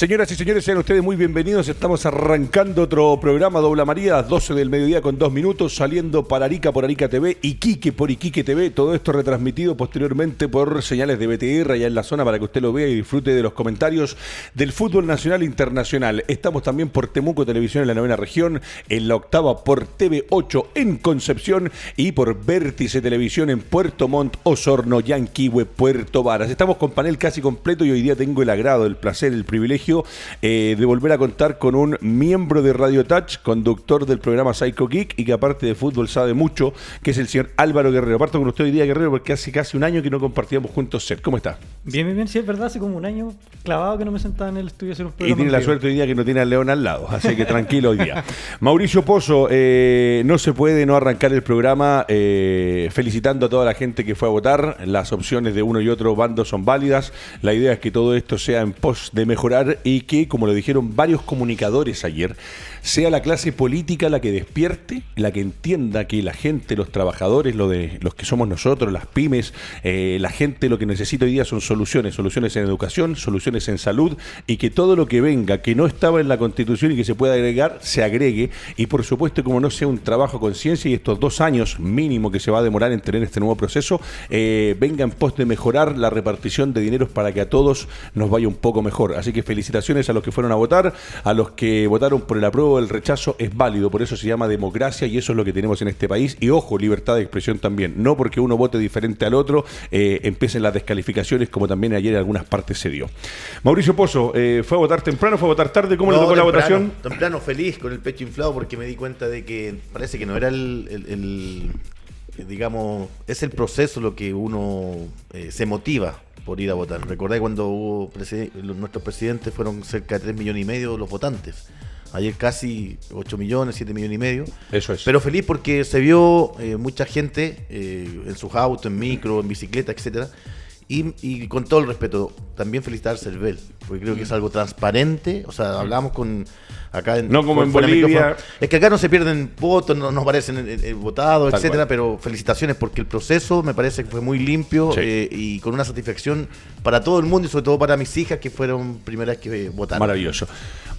Señoras y señores, sean ustedes muy bienvenidos. Estamos arrancando otro programa Dobla María, 12 del mediodía con dos minutos, saliendo para Arica por Arica TV, Iquique por Iquique TV. Todo esto retransmitido posteriormente por señales de BTR allá en la zona para que usted lo vea y disfrute de los comentarios del fútbol nacional e internacional. Estamos también por Temuco Televisión en la novena región, en la octava por TV8 en Concepción y por Vértice Televisión en Puerto Montt, Osorno, Yanquihue, Puerto Varas. Estamos con panel casi completo y hoy día tengo el agrado, el placer, el privilegio eh, de volver a contar con un miembro de Radio Touch, conductor del programa Psycho Geek y que aparte de fútbol sabe mucho, que es el señor Álvaro Guerrero. Parto con usted hoy día, Guerrero, porque hace casi un año que no compartíamos juntos set. ¿Cómo está? Bien, bien, bien. Sí, es verdad, hace como un año clavado que no me sentaba en el estudio a hacer un programa. Y tiene la suerte hoy día que no tiene al León al lado, así que tranquilo hoy día. Mauricio Pozo, eh, no se puede no arrancar el programa eh, felicitando a toda la gente que fue a votar. Las opciones de uno y otro bando son válidas. La idea es que todo esto sea en pos de mejorar y que, como lo dijeron varios comunicadores ayer, sea la clase política la que despierte, la que entienda que la gente, los trabajadores, lo de, los que somos nosotros, las pymes, eh, la gente lo que necesita hoy día son soluciones, soluciones en educación, soluciones en salud y que todo lo que venga, que no estaba en la constitución y que se pueda agregar, se agregue y por supuesto como no sea un trabajo con ciencia y estos dos años mínimo que se va a demorar en tener este nuevo proceso, eh, venga en pos de mejorar la repartición de dineros para que a todos nos vaya un poco mejor. Así que felicitaciones a los que fueron a votar, a los que votaron por el apruebo el rechazo es válido, por eso se llama democracia y eso es lo que tenemos en este país. Y ojo, libertad de expresión también. No porque uno vote diferente al otro, eh, empiecen las descalificaciones, como también ayer en algunas partes se dio. Mauricio Pozo, eh, ¿fue a votar temprano, fue a votar tarde? ¿Cómo le tocó la votación? Temprano, feliz, con el pecho inflado, porque me di cuenta de que parece que no era el, digamos, es el proceso lo que uno eh, se motiva por ir a votar. Recordáis cuando hubo nuestros presidentes fueron cerca de 3 millones y medio los votantes. Ayer casi 8 millones, 7 millones y medio. Eso es. Pero feliz porque se vio eh, mucha gente eh, en sus autos, en micro, en bicicleta, etcétera. Y, con todo el respeto, también felicitar a Cervel, porque creo que es algo transparente. O sea, hablamos con acá en, No como en Bolivia. Es que acá no se pierden votos, no nos parecen eh, votados, etcétera, pero felicitaciones porque el proceso me parece que fue muy limpio y con una satisfacción para todo el mundo y sobre todo para mis hijas que fueron primeras que votaron. Maravilloso.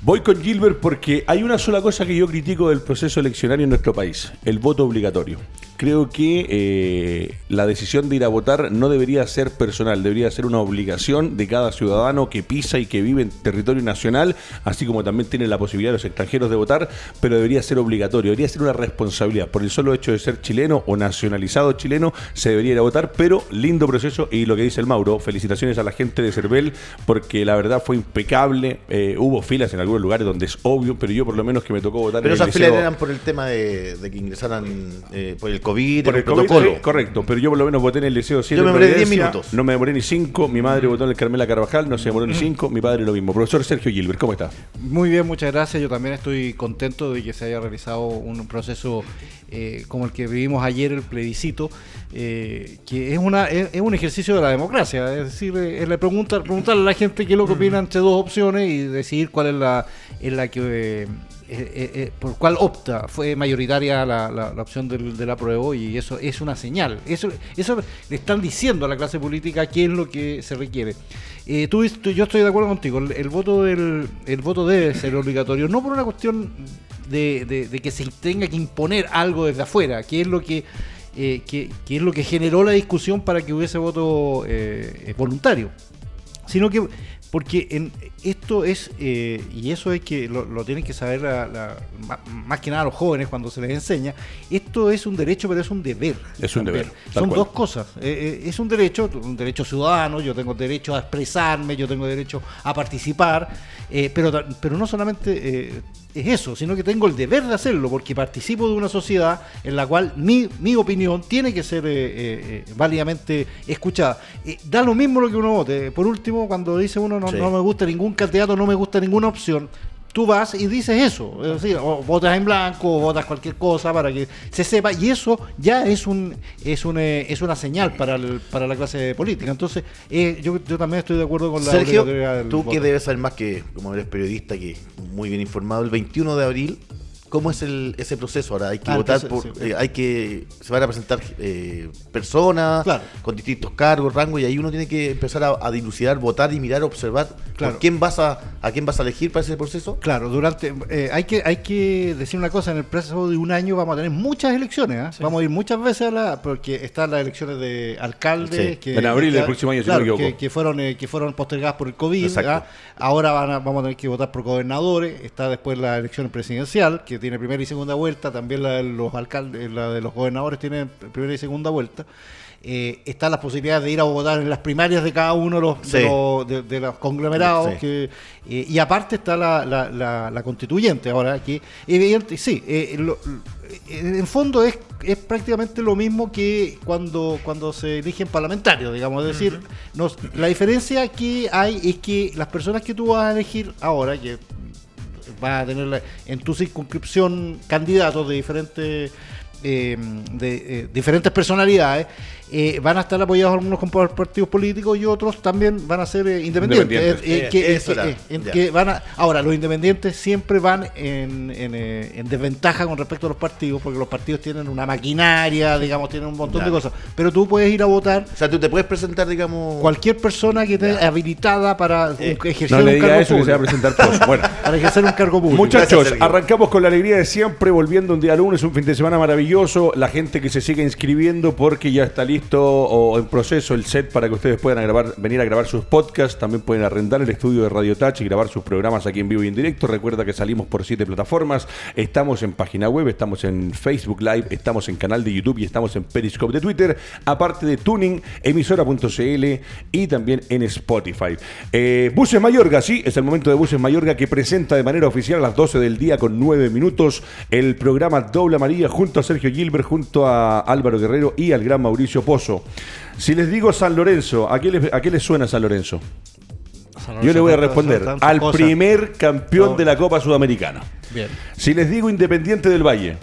Voy con Gilbert porque hay una sola cosa que yo critico del proceso eleccionario en nuestro país, el voto obligatorio. Creo que eh, la decisión de ir a votar no debería ser personal, debería ser una obligación de cada ciudadano que pisa y que vive en territorio nacional, así como también tiene la posibilidad los extranjeros de votar, pero debería ser obligatorio, debería ser una responsabilidad. Por el solo hecho de ser chileno o nacionalizado chileno, se debería ir a votar, pero lindo proceso y lo que dice el Mauro, felicitaciones a la gente de Cervel porque la verdad fue impecable, eh, hubo filas en lugares donde es obvio, pero yo por lo menos que me tocó votar. Pero esas filas eran por el tema de, que ingresaran eh, por el COVID, por el, protocolo. correcto, pero yo por lo menos voté en el Liceo 7 Yo me demoré 10 minutos. No me demoré ni 5, mi madre votó en el Carmela Carvajal, no se demoró ni 5, mi padre lo mismo. Profesor Sergio Gilbert, ¿cómo está? Muy bien, muchas gracias. Yo también estoy contento de que se haya realizado un proceso eh, como el que vivimos ayer, el plebiscito, eh, que es, una, es, un ejercicio de la democracia. Es decir, es la pregunta, preguntarle a la gente qué es lo que opina entre dos opciones y decidir cuál es la, en la que... Eh, por cuál opta, fue mayoritaria la, la, opción del, del, apruebo y eso es una señal. Eso, eso le están diciendo a la clase política qué es lo que se requiere. tú, yo estoy de acuerdo contigo, el, voto del, el voto debe ser obligatorio, no por una cuestión de, que se tenga que imponer algo desde afuera, que es lo que, eh, es lo que generó la discusión para que hubiese voto eh, voluntario, sino que porque en, esto es, eh, y eso es que lo, tienen que saber más que nada los jóvenes cuando se les enseña, esto es un derecho, pero es un deber. Es un deber. Son dos cosas. es un derecho, un derecho ciudadano, yo tengo derecho a expresarme, yo tengo derecho a participar, pero, pero no solamente es eso, sino que tengo el deber de hacerlo, porque participo de una sociedad en la cual mi, mi opinión tiene que ser eh, eh, eh válidamente escuchada. da lo mismo lo que uno vote. Por último, cuando dice uno no, no me gusta ningún candidato, no me gusta ninguna opción, tú vas y dices eso, es decir, o votas en blanco o votas cualquier cosa para que se sepa y eso ya es un es un, eh, es una señal para para la clase política. Entonces, eh, yo, yo también estoy de acuerdo con la Sergio, tú que debes saber más que como eres periodista que muy bien informado, el 21 de abril ¿Cómo es el, ese proceso ahora? Hay que Ah, votar entonces, por, sí. eh, hay que, se van a presentar eh, personas Claro. con distintos cargos, rangos, y ahí uno tiene que empezar a, a dilucidar, votar y mirar, observar Claro. por quién vas a, a quién vas a elegir para ese proceso. Claro, durante eh, hay que hay que decir una cosa, en el plazo de un año vamos a tener muchas elecciones, ¿ah? vamos a ir muchas veces a la porque están las elecciones de alcalde Sí, que en abril del próximo año, si no me que, que fueron eh, que fueron postergadas por el COVID. ¿ah? ahora van a- vamos a tener que votar por gobernadores, está después la elección presidencial que tiene primera y segunda vuelta, también la de los alcaldes, la de los gobernadores tiene primera y segunda vuelta. Eh, están las posibilidades de ir a votar en las primarias de cada uno de los, de los- de- de los conglomerados Sí. que eh, y aparte está la, la, la- la constituyente ahora que evidente sí eh, lo- eh, en fondo es, es prácticamente lo mismo que cuando cuando se eligen parlamentarios digamos es decir nos- la diferencia que hay es que las personas que tú vas a elegir ahora que vas a tener en tu circunscripción candidatos de diferentes eh, de eh, diferentes personalidades eh, van a estar apoyados algunos con partidos políticos y otros también van a ser eh, independientes. Ahora, los independientes siempre van en, en, eh, en desventaja con respecto a los partidos, porque los partidos tienen una maquinaria, digamos, tienen un montón de cosas. Pero tú puedes ir a votar O sea, tú te puedes presentar, digamos. cualquier persona que esté habilitada para Eh, ejercer No un cargo eso que se va a público. presentar. Bueno. Para ejercer un cargo público. Muchachos, Gracias, arrancamos con la alegría de siempre, volviendo un día lunes, un fin de semana maravilloso. La gente que se sigue inscribiendo porque ya está o en proceso el set para que ustedes puedan grabar, venir a grabar sus podcasts. También pueden arrendar el estudio de Radio Touch y grabar sus programas aquí en vivo y en directo. Recuerda que salimos por siete plataformas. Estamos en página web, estamos en Facebook Live, estamos en canal de YouTube y estamos en Periscope de Twitter. Aparte de Tuning, emisora.cl y también en Spotify. Eh, Buses Mayorga, sí, es el momento de Buses Mayorga que presenta de manera oficial a las 12 del día con 9 minutos el programa Doble María junto a Sergio Gilbert, junto a Álvaro Guerrero y al gran Mauricio Pozo. Si les digo San Lorenzo, ¿a qué les, a qué les suena San Lorenzo? Yo le voy a responder al primer campeón No. de la Copa Sudamericana. Bien. Si les digo Independiente del Valle,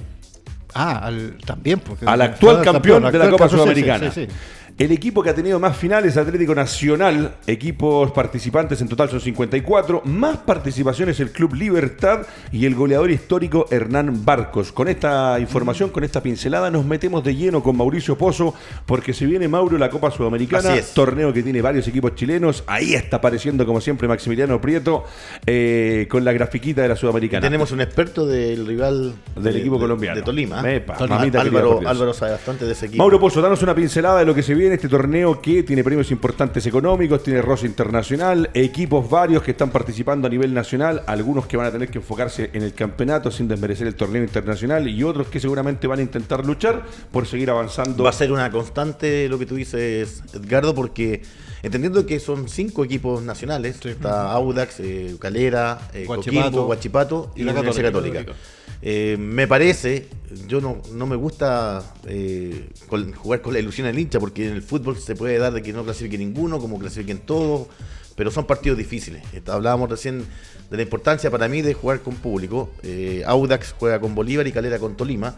Ah, al- también. Porque al actual al campeón de la Copa campeón, sí, Sudamericana. sí, sí. El equipo que ha tenido más finales, Atlético Nacional, equipos participantes en total son 54, más participaciones el Club Libertad y el goleador histórico Hernán Barcos. Con esta información, con esta pincelada, nos metemos de lleno con Mauricio Pozo, porque se viene Mauro la Copa Sudamericana, Así es. torneo que tiene varios equipos chilenos. Ahí está apareciendo, como siempre, Maximiliano Prieto eh, con la grafiquita de la Sudamericana. Tenemos un experto del rival Del de- equipo de- colombiano. De Tolima. Epa, Tolima. Álvaro. Álvaro sabe bastante de ese equipo. Mauro Pozo, danos una pincelada de lo que se viene este torneo que tiene premios importantes económicos, tiene rosa internacional, equipos varios que están participando a nivel nacional, algunos que van a tener que enfocarse en el campeonato sin desmerecer el torneo internacional y otros que seguramente van a intentar luchar por seguir avanzando. Va a ser una constante lo que tú dices, Edgardo, porque entendiendo que son cinco equipos nacionales, está Audax, eh, Calera, eh, Guachipato, Coquimbo, Guachipato y, y la la Universidad Católica. Católica. Eh, me parece, yo no, no me gusta eh, jugar con la ilusión del hincha, porque en el fútbol se puede dar de que no clasifique ninguno, como clasifiquen todos, pero son partidos difíciles. Hablábamos recién de la importancia para mí de jugar con público. Eh, Audax juega con Bolívar y Calera con Tolima.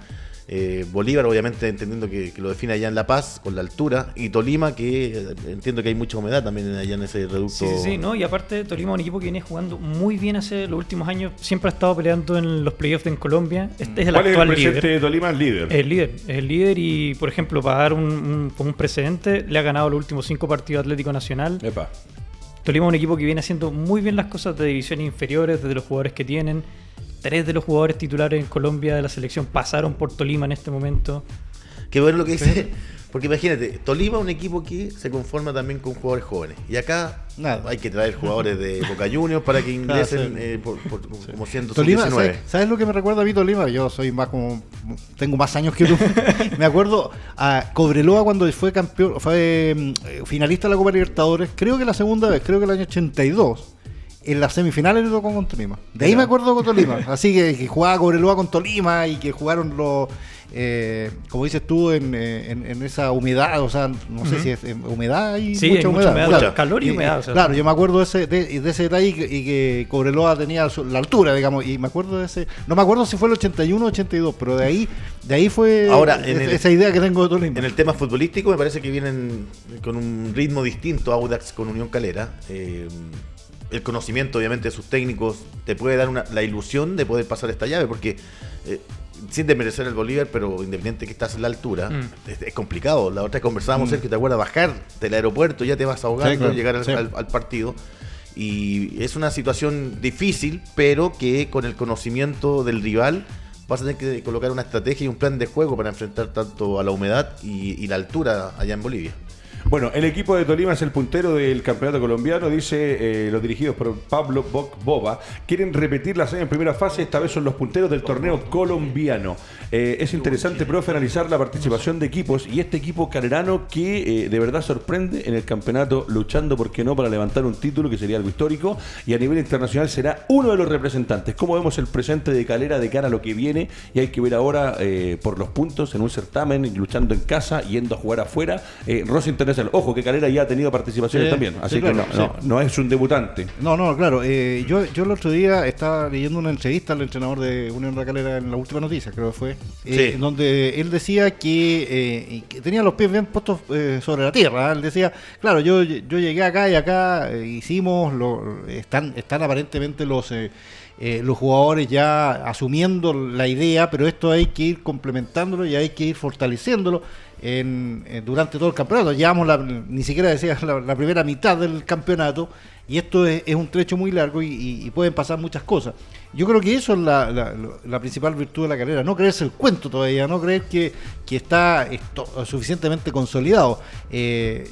Eh, Bolívar, obviamente, entendiendo que, que lo define allá en La Paz, con la altura, y Tolima, que eh, entiendo que hay mucha humedad también allá en ese reducto. Sí, sí, sí, ¿no? Y aparte, Tolima es un equipo que viene jugando muy bien hace los últimos años. Siempre ha estado peleando en los playoffs en Colombia. Este es el ¿Cuál es el actual líder. de Tolima? El líder. Es el líder, es el líder y, por ejemplo, para dar un, un- como un precedente, le ha ganado los últimos cinco partidos a Atlético Nacional. Epa. Tolima es un equipo que viene haciendo muy bien las cosas de divisiones inferiores, desde los jugadores que tienen. Tres de los jugadores titulares en Colombia de la selección pasaron por Tolima en este momento. Qué bueno lo que dice. Porque imagínate, Tolima es un equipo que se conforma también con jugadores jóvenes. Y acá Nada. hay que traer jugadores de Boca Juniors para que ingresen sí. eh, por, por- como siendo Tolima, sub-19. ¿sabes, sabes lo que me recuerda a mí Tolima? Yo soy más como. Tengo más años que tú. me acuerdo a Cobreloa cuando fue campeón, fue mm, finalista de la Copa Libertadores, creo que la segunda vez, creo que el año 82. En las semifinales le tocó con Tolima. De ahí me acuerdo con Tolima. Así que, que jugaba Cobreloa con Tolima y que jugaron los. eh, como dices tú, en, eh, en- en esa humedad, o sea, no sé si es eh, humedad y Sí, mucha hay mucha humedad. claro. calor y humedad, o sea, claro, yo me acuerdo de ese, de, de ese detalle y que, y que Cobreloa tenía la altura, digamos, y me acuerdo de ese, no me acuerdo si fue el 81 o 82, pero de ahí, de ahí fue Ahora, en es- el- esa idea que tengo de Tolima. En el tema futbolístico me parece que vienen con un ritmo distinto Audax con Unión Calera. Eh, el conocimiento, obviamente, de sus técnicos te puede dar una, la ilusión de poder pasar esta llave, porque eh, sin desmerecer el Bolívar, pero independiente que estás en la altura, Mm. es, es complicado. La otra vez conversábamos, Sergio, ¿te acuerdas? Bajar del aeropuerto, ya te vas ahogando, Sí, claro. llegar al, Sí. al- al partido. Y es una situación difícil, pero que con el conocimiento del rival vas a tener que colocar una estrategia y un plan de juego para enfrentar tanto a la humedad y, y la altura allá en Bolivia. Bueno, el equipo de Tolima es el puntero del campeonato colombiano, dice eh, los dirigidos por Pablo Boc Boba. Quieren repetir la serie en primera fase, esta vez son los punteros del torneo colombiano. Eh, es interesante, profe, analizar la participación de equipos y este equipo calerano que eh, de verdad sorprende en el campeonato, luchando, ¿por qué no?, para levantar un título que sería algo histórico y a nivel internacional será uno de los representantes. ¿Cómo vemos el presente de Calera de cara a lo que viene? Y hay que ver ahora por los puntos en un certamen, luchando en casa, yendo a jugar afuera. Rosa Internacional, ojo que Calera ya ha tenido participaciones Sí, también, así sí, que claro, no, no, sí. no es un debutante. No, no, claro. eh, yo, yo el otro día estaba leyendo una entrevista al entrenador de Unión La Calera en la última noticia, creo que fue, eh, donde él decía que, eh, que tenía los pies bien puestos eh, sobre la tierra. ¿eh? Él decía, claro, yo, yo llegué acá y acá hicimos, lo, están, están aparentemente los... eh, los jugadores ya asumiendo la idea, pero esto hay que ir complementándolo y hay que ir fortaleciéndolo en, eh, durante todo el campeonato. Llevamos la, ni siquiera decía la, primera mitad del campeonato y esto es, un trecho muy largo y, pueden pasar muchas cosas. Yo creo que eso es la, principal virtud de la carrera, no creerse el cuento todavía, no creer que, está suficientemente consolidado. Eh,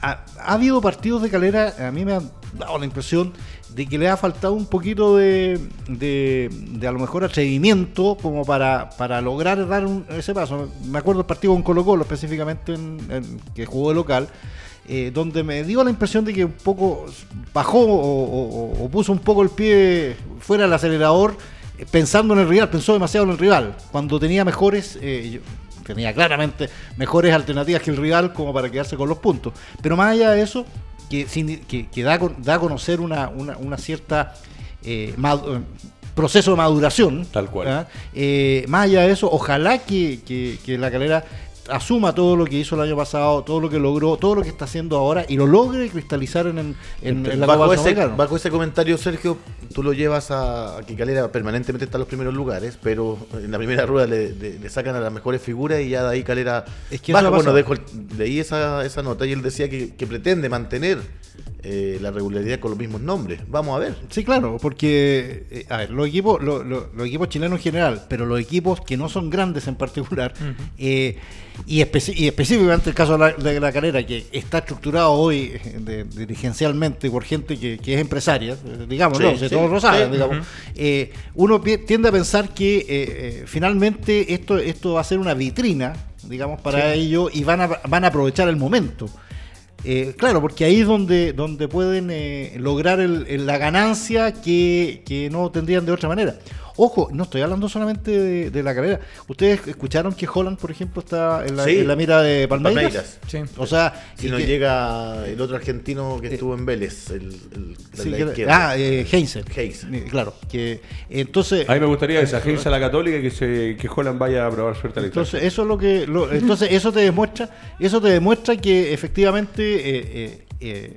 ha, ha habido partidos de calera, a mí me han dado la impresión de que le ha faltado un poquito de, de, de a lo mejor atrevimiento como para, para lograr dar un- ese paso. Me acuerdo el partido con Colo Colo específicamente en, que jugó de local, eh, donde me dio la impresión de que un poco bajó o, puso un poco el pie fuera del acelerador eh, pensando en el rival, pensó demasiado en el rival, cuando tenía mejores... eh, tenía claramente mejores alternativas que el rival como para quedarse con los puntos. Pero más allá de eso, que, sin- que, que da, da a conocer una, una, una cierta eh, mad- eh, proceso de maduración. Tal cual. ¿ah? Eh, más allá de eso, ojalá que, que- que la calera asuma todo lo que hizo el año pasado, todo lo que logró, todo lo que está haciendo ahora y lo logre cristalizar en, en, en- en la bajo, Copa ese, bajo ese comentario, Sergio, tú lo llevas a, a que Calera permanentemente está en los primeros lugares, pero en la primera rueda le, le- le sacan a las mejores figuras y ya de ahí Calera Es que baja. Bueno, pasado. dejo el- leí esa, esa nota y él decía que, que pretende mantener eh, la regularidad con los mismos nombres. Vamos a ver. Sí, claro, porque eh, a ver, los equipos, lo- lo- los equipos chilenos en general, pero los equipos que no son grandes en particular, eh, y, especi- y específicamente el caso de la, de la calera, que está estructurado hoy eh, de- dirigencialmente por gente que, que es empresaria, eh, digamos, Sí, no, sí, todos lo saben, sí. digamos, eh, uno tiende a pensar que eh, eh, finalmente esto, esto va a ser una vitrina, digamos, para ellos y van a, van a aprovechar el momento. Eh, claro, porque ahí es donde, donde pueden eh, lograr el- el- la ganancia que, que no tendrían de otra manera. Ojo, no estoy hablando solamente de, de la carrera. ¿Ustedes escucharon que Holland, por ejemplo, está en la, Sí. en la mira de Palmeiras? Palmeiras. Sí. O sea, Si nos que- llega el otro argentino que Eh, estuvo en Vélez, el, el- la- sí, la que- izquierda. ah, eh, Heinze. Heinze. Eh, Claro, que entonces... A mí me gustaría esa agencia a la católica que se que Holland vaya a probar suerte a la Entonces eso es lo que lo- entonces eso te demuestra eso te demuestra que efectivamente eh, eh, eh,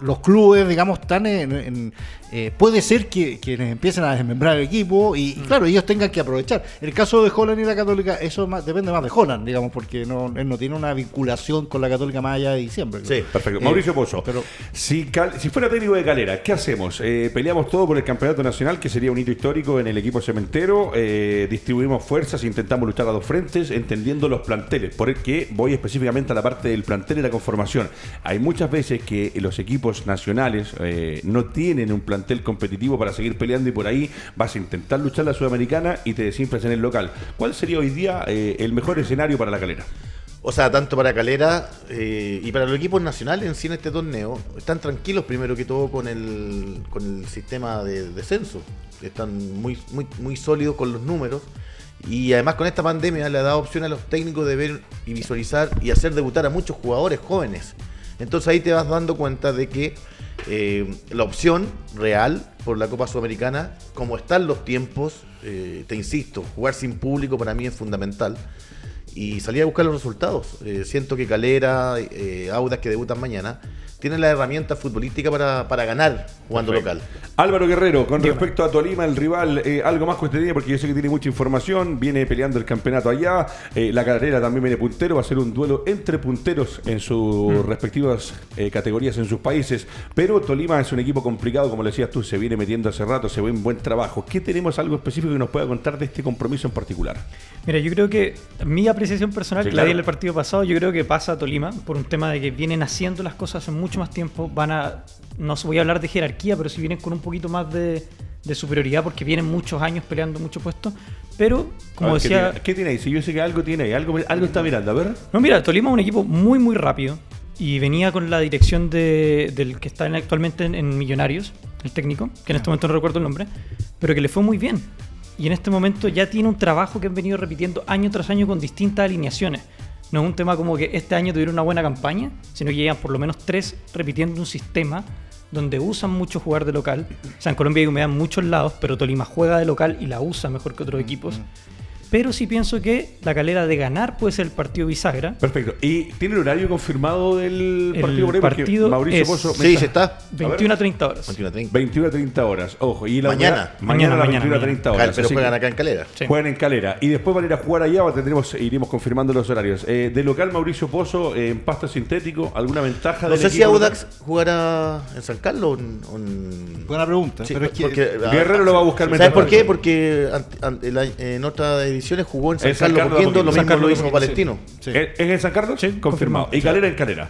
los clubes digamos están en, en- eh, puede ser que, que les empiecen a desmembrar el equipo y, y claro ellos tengan que aprovechar el caso de Holland y la Católica eso más- depende más de Holland digamos porque no él no tiene una vinculación con la Católica más allá de diciembre Sí, Perfecto. Eh, Mauricio Pozo, pero- si, Cal- si fuera técnico de Calera, ¿qué hacemos? Eh, ¿Peleamos todo por el campeonato nacional, que sería un hito histórico en el equipo cementero? Eh, ¿Distribuimos fuerzas, intentamos luchar a dos frentes, entendiendo los planteles? Porque voy específicamente a la parte del plantel y la conformación. Hay muchas veces que los equipos nacionales eh, no tienen un plantel competitivo para seguir peleando y por ahí vas a intentar luchar la sudamericana y te desinflas en el local. ¿Cuál sería hoy día eh, el mejor escenario para la Calera? O sea, tanto para Calera eh, y para los equipos nacionales en sí en este torneo, están tranquilos primero que todo con el, con el sistema de descenso. Están muy, muy, muy sólidos con los números. Y además con esta pandemia le ha dado opción a los técnicos de ver y visualizar y hacer debutar a muchos jugadores jóvenes. Entonces ahí te vas dando cuenta de que eh, la opción real por la Copa Sudamericana, como están los tiempos, eh, te insisto, jugar sin público para mí es fundamental y salir a buscar los resultados. Eh, siento que Calera, Audas que debutan mañana, tiene la herramienta futbolística para, para ganar jugando local. Álvaro Guerrero, con respecto a Tolima, el rival, eh, algo más cuestionable porque yo sé que tiene mucha información, viene peleando el campeonato allá, eh, la carrera también viene puntero, va a ser un duelo entre punteros en sus respectivas eh, categorías en sus países, pero Tolima es un equipo complicado, como le decías tú, se viene metiendo hace rato, se ve un buen trabajo. ¿Qué tenemos algo específico que nos pueda contar de este compromiso en particular? Mira, yo creo que mi apreciación personal, Sí, que la di en el partido pasado, yo creo que pasa a Tolima por un tema de que vienen haciendo las cosas hace mucho más tiempo. Van a, no voy a hablar de jerarquía, pero sí vienen con un poquito más de, de superioridad porque vienen muchos años peleando muchos puestos. Pero, como ver, ¿qué decía, tiene- ¿Qué tiene ahí? Si yo sé que algo tiene ahí, algo, algo está mirando, a ver. no, mira, Tolima es un equipo muy, muy rápido y venía con la dirección de- del que está en- actualmente en, en Millonarios, el técnico, que en este momento no recuerdo el nombre, pero que le fue muy bien. Y en este momento ya tiene un trabajo que han venido repitiendo año tras año con distintas alineaciones. No es un tema como que este año tuvieron una buena campaña, sino que llevan por lo menos tres repitiendo un sistema donde usan mucho jugar de local. O sea, en Colombia hay humedad en muchos lados, pero Tolima juega de local y la usa mejor que otros equipos. Pero sí pienso que la calera de ganar puede ser el partido bisagra. Perfecto. ¿Y tiene el horario confirmado del El partido por partido Mauricio es- Pozo Sí, está- se está. 21 a 30 horas. 21 a 30. 21 a 30 horas. Ojo, y la Mañana. humedad- mañana, a las Mañana, 21 a mañana. 30 horas. Pero así juegan acá en Calera. Sí. Juegan en calera. Y después van a ir a jugar allá, o tendremos, iremos confirmando los horarios. Eh, de local, Mauricio Pozo, eh, en pasto sintético, ¿alguna ventaja No del sé si Audax jugará en San Carlos o en. o en- Buena pregunta. Sí, pero es que porque- local? Guerrero lo va a buscar ¿Sabes por qué? Porque ante- ante- la- en otras ediciones jugó en San Carlos lo San mismo Carlos lo hizo Coquimbo, Palestino. Sí. ¿Es es en San Carlos? Sí, confirmado. confirmado. Y Calera en Calera.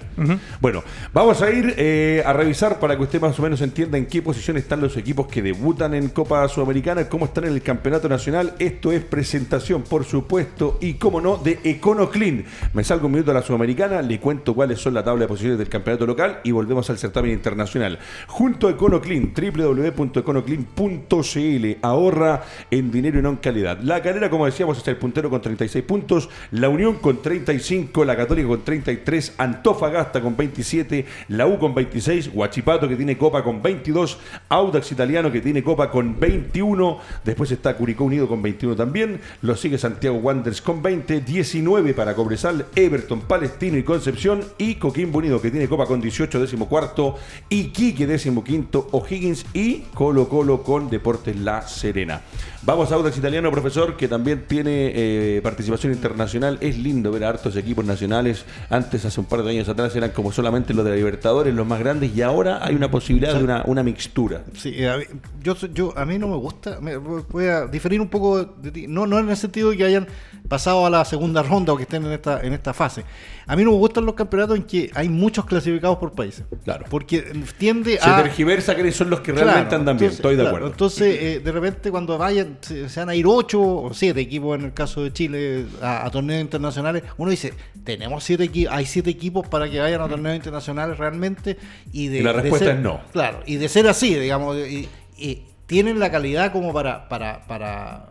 Bueno, vamos a ir eh, a revisar para que usted más o menos entienda en qué posición están los equipos que debutan en Copa Sudamericana, cómo están en el Campeonato Nacional. Esto es presentación, por supuesto, y cómo no, de EconoClean. Me salgo un minuto a la Sudamericana, le cuento cuáles son la tabla de posiciones del campeonato local y volvemos al certamen internacional. Junto a EconoClean, www.econoclean.cl. Ahorra en dinero y no en calidad. La calera, como decíamos, está el puntero con 36 puntos, la Unión con 35, la Católica con 33, Antofagasta con 27, la U con 26, Huachipato que tiene Copa con 22, Audax Italiano que tiene Copa con 21, después está Curicó Unido con 21 también, lo sigue Santiago Wanderers con 20, 19 para Cobresal, Everton, Palestino y Concepción y Coquimbo Unido que tiene Copa con 18, décimo cuarto, Iquique décimo quinto, O'Higgins y Colo Colo con Deportes La Serena. Vamos a Audax Italiano, profesor, que también tiene eh, participación internacional. Es lindo ver a hartos equipos nacionales. Antes, hace un par de años atrás, eran como solamente los de la Libertadores, los más grandes, y ahora hay una posibilidad de una, una mixtura. Sí, eh, a mí, yo, yo, a mí no me gusta, me, voy a diferir un poco de ti, no, no en el sentido de que hayan pasado a la segunda ronda o que estén en esta, en esta fase. A mí no me gustan los campeonatos en que hay muchos clasificados por países. Claro. Porque tiende Se a... tergiversa que son los que realmente Claro, andan bien. Estoy de claro, acuerdo. Entonces, eh, de repente, cuando vayan, se, se van a ir ocho o siete equipos en el caso de Chile a, a torneos internacionales, uno dice, tenemos siete equipos, hay siete equipos para que vayan a torneos internacionales realmente. Y, de, Y la de respuesta ser- es no. Claro, y de ser así, digamos, y, y tienen la calidad como para, para, para,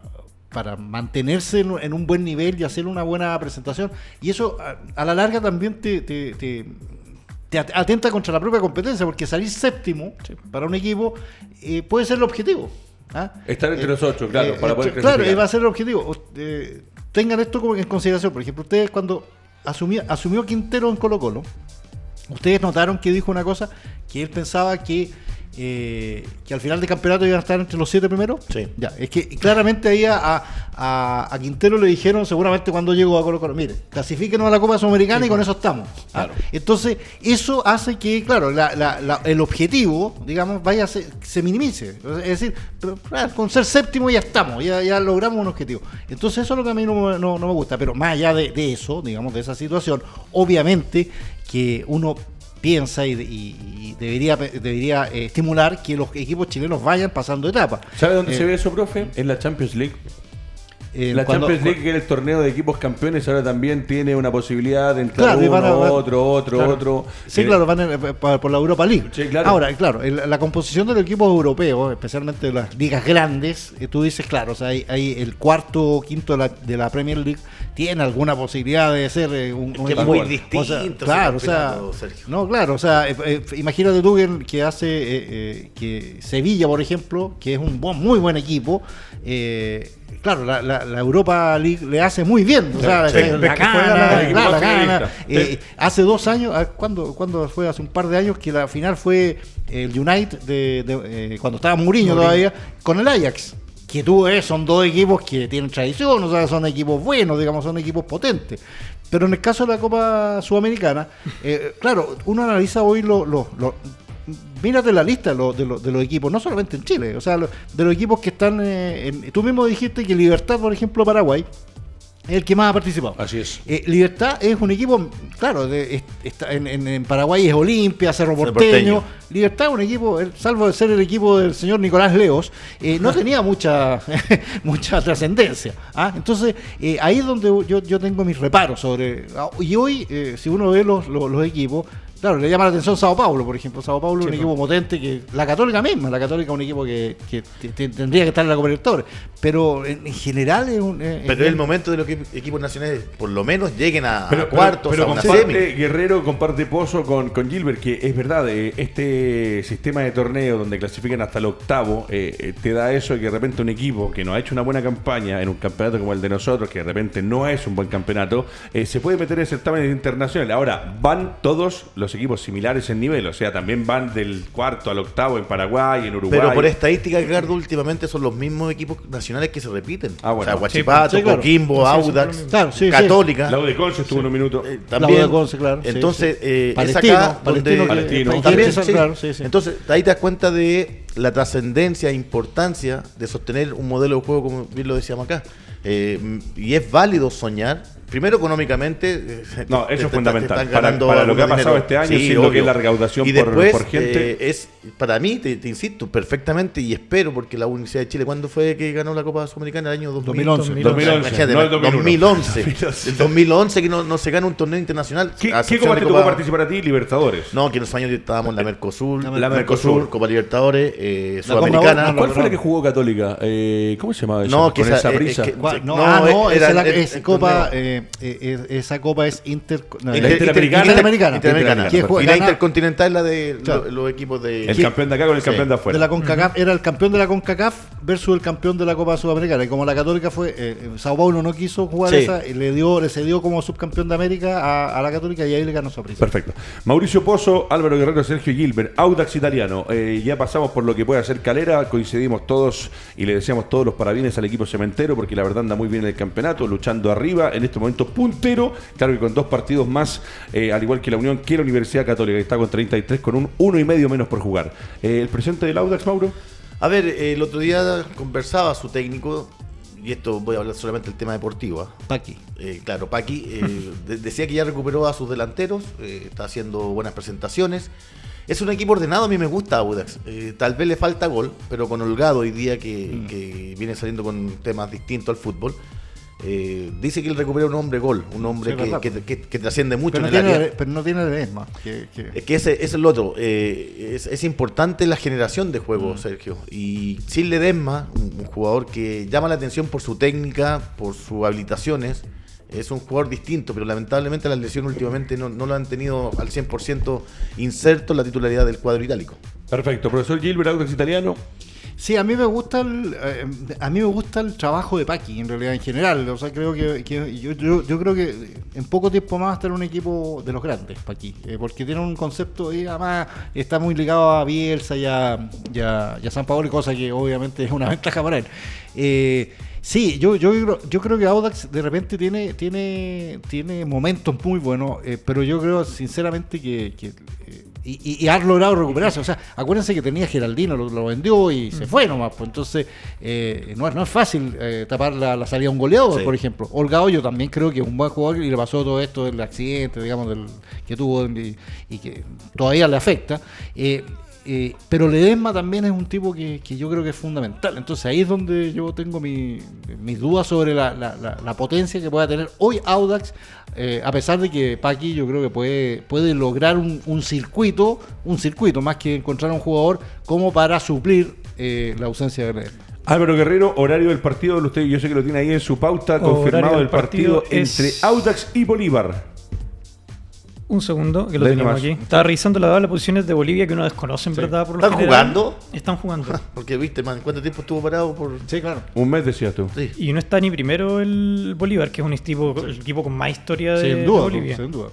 para mantenerse en, en un buen nivel y hacer una buena presentación. Y eso a, a la larga también te, te- te- te at- atenta contra la propia competencia, porque salir séptimo para un equipo eh, puede ser el objetivo. ¿ah? Estar entre los ocho, claro, para poder Claro, clasificar. y va a ser el objetivo. Eh, tengan esto como en consideración. Por ejemplo, ustedes cuando asumía, asumió Quintero en Colo Colo, ustedes notaron que dijo una cosa, que él pensaba que, eh, que al final del campeonato iban a estar entre los siete primeros. Sí. Ya, es que claramente ahí a, a- a Quintero le dijeron seguramente cuando llegó a Colo Colo, mire, clasifíquenos a la Copa Sudamericana y con eso estamos. ¿ah? Claro. Entonces, eso hace que, claro, la- la- la- el objetivo, digamos, vaya a se, se minimice. Es decir, con ser séptimo ya estamos, ya, ya logramos un objetivo. Entonces, eso es lo que a mí no, me- no- no me gusta. Pero más allá de, de eso, digamos, de esa situación, obviamente que uno piensa y, y- y debería, debería eh, estimular que los equipos chilenos vayan pasando etapas. ¿Sabe dónde Eh, se ve eso, profe? En la Champions League. Eh, La cuando- Champions League, que era el torneo de equipos campeones, ahora también tiene una posibilidad de entrar Claro, uno, van a- van- otro, otro, claro. otro. Sí, Eh, claro, van en- eh, por la Europa League. Sí, claro. Ahora, claro, el- la composición de los equipos europeos, especialmente de las ligas grandes, eh, tú dices, claro, o sea, hay, hay el cuarto o quinto de la, de la Premier League tiene alguna posibilidad de ser eh, un, un que es equipo- muy o sea, distinto ese claro, o sea, no, claro, o sea, eh, eh, imagínate tú que, que hace eh, eh, que Sevilla, por ejemplo, que es un buen- muy buen equipo, eh, claro, la, la- la Europa League le hace muy bien. O sea, Sí. la, gana, la-. Eh, hace dos años, ah, ¿cuándo, cuándo fue? Hace un par de años que la final fue el United, de, de, eh, cuando estaba Mourinho todavía, con el Ajax. Que tú ves, son dos equipos que tienen tradición, o sea, son equipos buenos, digamos, son equipos potentes. Pero en el caso de la Copa Sudamericana, eh, claro, uno analiza hoy los... los- los- Mírate la lista de los, de, los, de los equipos, no solamente en Chile, o sea, lo- de los equipos que están. eh, en- tú mismo dijiste que Libertad, por ejemplo, Paraguay, es el que más ha participado. Así es. Eh, Libertad es un equipo, claro, de- es- está en, en- en Paraguay es Olimpia, Cerro Porteño. Porteño. Libertad es un equipo, salvo de ser el equipo del señor Nicolás Leos, eh, no tenía mucha mucha trascendencia. ¿ah? Entonces, eh, ahí es donde yo, yo tengo mis reparos sobre. ah, Y hoy, eh, si uno ve los, los, los equipos, claro, le llama la atención Sao Paulo, por ejemplo. Sao Paulo es un equipo potente que la Católica misma, la Católica es un equipo que, que te- te- tendría que estar en la Copa Libertadores. Pero en, en general es un. eh, Pero es el momento de los equi- equipos nacionales, por lo menos, lleguen a, a Pero, cuartos, pero, a una comparte semi. Guerrero, comparte Pozo con, con Gilbert, que es verdad, eh, este sistema de torneo donde clasifican hasta el octavo, eh, eh, te da eso de que de repente un equipo que no ha hecho una buena campaña en un campeonato como el de nosotros, que de repente no es un buen campeonato, eh, se puede meter en certámenes internacionales. Ahora, van todos los equipos similares en nivel, o sea, también van del cuarto al octavo en Paraguay, en Uruguay. Pero por estadística, Ricardo, últimamente son los mismos equipos nacionales que se repiten. Ah, bueno. O sea, Sí, Guachipato, sí, claro. Coquimbo, Sí, sí, Audax, sí, claro, sí, sí. Católica. La U de Conce estuvo en un minuto. eh, La también. U de Conce, claro, Entonces, es acá Palestino donde- Palestino. claro. Entonces, ahí te das cuenta de la trascendencia e importancia de sostener un modelo de juego, como bien lo decíamos acá. Eh, y es válido soñar. Primero, económicamente. eh, No, eso te- es fundamental. Para- lo que ha pasado dinero. este año, sí, lo que es la recaudación y por- después, por gente. eh, es para mí, te, te insisto, perfectamente y espero, porque la Universidad de Chile, ¿cuándo fue que ganó la Copa Sudamericana? El año 2000? 2011. 2011, Imagínate, no el 2001. 2011. El 2011 que no, no se gana un torneo internacional. ¿Qué, ¿qué copa te tocó participar a ti? Libertadores. No, que en los años estábamos en la Mercosur, La la, Mercosur. Mercosur, Copa Libertadores, eh, Copa Sudamericana. No, ¿Cuál fue la que jugó Católica? Eh, ¿Cómo se llamaba eso? No, que Con esa esa- brisa. que- Gua- No, No, ah, no, era esa, es es Copa, eh, eh, eh, esa copa es inter, Interamericana. Interamericana. Interamericana. Y la Intercontinental es la de los equipos de. El campeón de acá con el Sí. campeón de afuera. de la CONCACAF era el campeón de la CONCACAF versus el campeón de la Copa Sudamericana. Y como la Católica fue, eh, eh, Sao Paulo no quiso jugar Sí. esa, y le dio, le cedió como subcampeón de América a, a la Católica y ahí le ganó su prisa. Perfecto. Mauricio Pozo, Álvaro Guerrero, Sergio Gilbert, Audax Italiano. Eh, ya pasamos por lo que puede hacer Calera, coincidimos todos y le deseamos todos los parabienes al equipo cementero porque la verdad anda muy bien en el campeonato, luchando arriba, en este momento puntero, claro que con dos partidos más, eh, al igual que la Unión, que la Universidad Católica, que está con 33, con un uno y medio menos por jugar. Eh, ¿El presente del Audax, Mauro? A ver, eh, el otro día conversaba su técnico, y esto voy a hablar solamente del tema deportivo. ¿ah? Paqui. Eh, claro, Paqui eh, de- decía que ya recuperó a sus delanteros, eh, está haciendo buenas presentaciones. Es un equipo ordenado, a mí me gusta Audax. Eh, tal vez le falta gol, pero con Holgado hoy día que, que viene saliendo con temas distintos al fútbol. Eh, dice que él recupera un hombre gol, un hombre Sí, que, que- que- que trasciende mucho Pero no, en el tiene, área. pero no tiene Ledesma. Es que ese, ese es el otro. eh, es, es importante la generación de juego, Mm. Sergio. Y Sin Ledesma, un, un jugador que llama la atención por su técnica, por sus habilitaciones, es un jugador distinto, pero lamentablemente las lesiones últimamente no, no lo han tenido al 100% inserto en la titularidad del cuadro itálico. Perfecto. Profesor Gilbert, Audax Italiano. Sí, a mí me gusta el, eh, a mí me gusta el trabajo de Paqui en realidad en general. O sea, creo que, yo, yo, yo creo que en poco tiempo más va a estar un equipo de los grandes Paqui, eh, porque tiene un concepto y además está muy ligado a Bielsa y a, y a- y a San Paolo, cosa que obviamente es una ventaja para él. Eh, Sí, yo, yo, yo creo que Audax de repente tiene, tiene, tiene momentos muy buenos, eh, pero yo creo sinceramente que, y, y- y ha logrado recuperarse. O sea, acuérdense que tenía Geraldino, lo, lo vendió y se fue nomás. Pues entonces, eh, no, es- no es fácil eh, tapar la, la salida a un goleador, Sí. por ejemplo. Holgado yo también creo que es un buen jugador y le pasó todo esto del accidente, digamos, del, que tuvo y, y que todavía le afecta. Eh, eh, pero Ledesma también es un tipo que, que yo creo que es fundamental. Entonces ahí es donde yo tengo mi- mis dudas sobre la, la- la- la potencia que pueda tener hoy Audax, eh, a pesar de que Paqui yo creo que puede, puede lograr un, un circuito, un circuito más que encontrar un jugador como para suplir eh, la ausencia de Ledesma. Álvaro Guerrero, horario del partido, usted yo sé que lo tiene ahí en su pauta, confirmado del el partido, partido es- entre Audax y Bolívar. Un segundo, que lo tenemos aquí. Estaba revisando la tabla de posiciones de Bolivia que uno desconoce en verdad por lo ¿Están general. jugando? Están jugando. Porque viste, man, ¿cuánto tiempo estuvo parado por...? Sí, claro. Un mes decías tú. Sí. Y no está ni primero el Bolívar, que es un equipo, el equipo con más historia de, Sin de duda, Bolivia. sin duda.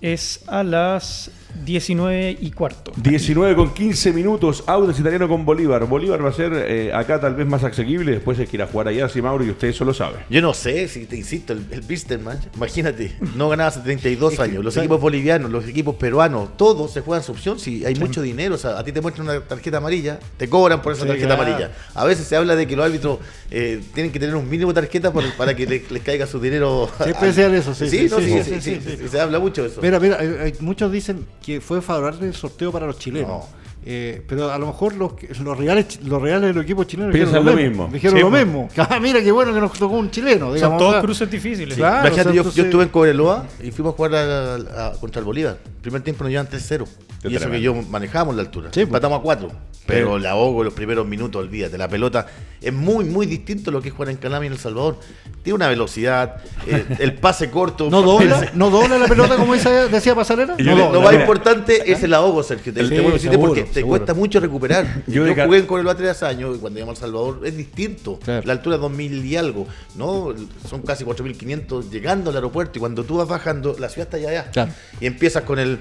Es a las 19 y cuarto. 19 con 15 minutos, Audax Italiano con Bolívar. Bolívar va a ser eh, acá tal vez más asequible, después es que ir a jugar allá, sí, Mauro, y usted eso lo sabe. Yo no sé, si te insisto, el, el Bisterman, imagínate, no ganaba hace 32 años. Los ¿sabes? equipos bolivianos, los equipos peruanos, todos se juegan su opción si hay mucho dinero. O sea, a ti te muestran una tarjeta amarilla, te cobran por esa Sí, tarjeta claro. amarilla. A veces se habla de que los árbitros eh, tienen que tener un mínimo de tarjeta por- para que le- les caiga su dinero. Siempre al- eso, sí, Sí, sí, no, sí, se habla mucho de eso. Mira, mira, hay- hay- muchos dicen que fue favorable el sorteo para los chilenos. No. Eh, pero a lo mejor los, que- los reales los reales del equipo chileno Piensan dijeron lo mismo. Dijeron Sí, lo mismo. Ah, mira qué bueno que nos tocó un chileno. Son digamos, todos ah, cruces difíciles. Sí. Claro, Imagínate, o sea, yo, entonces- yo estuve en Cobreloa y fuimos a jugar a- a- contra el Bolívar. Primer tiempo nos llevan 3-0. Qué Y eso que yo manejamos la altura. Sí, Empatamos a 4. Pero Sí. la ahogo los primeros minutos, olvídate. La pelota es muy, muy distinto a lo que es jugar en Calama y en El Salvador. Tiene una velocidad, eh, el pase corto. no dobla, no dobla la pelota como esa decía Pasarela. No, lo más mira. importante es el ahogo, Sergio. Seguro, porque te seguro. cuesta mucho recuperar. Yo Yo, jugué en Cobreloa tres años y cuando llegamos a El Salvador es distinto. Claro. La altura es 2000 y algo. ¿no? Son casi 4500 llegando al aeropuerto y cuando tú vas bajando, la ciudad está allá. allá. Claro. Y empiezas con el.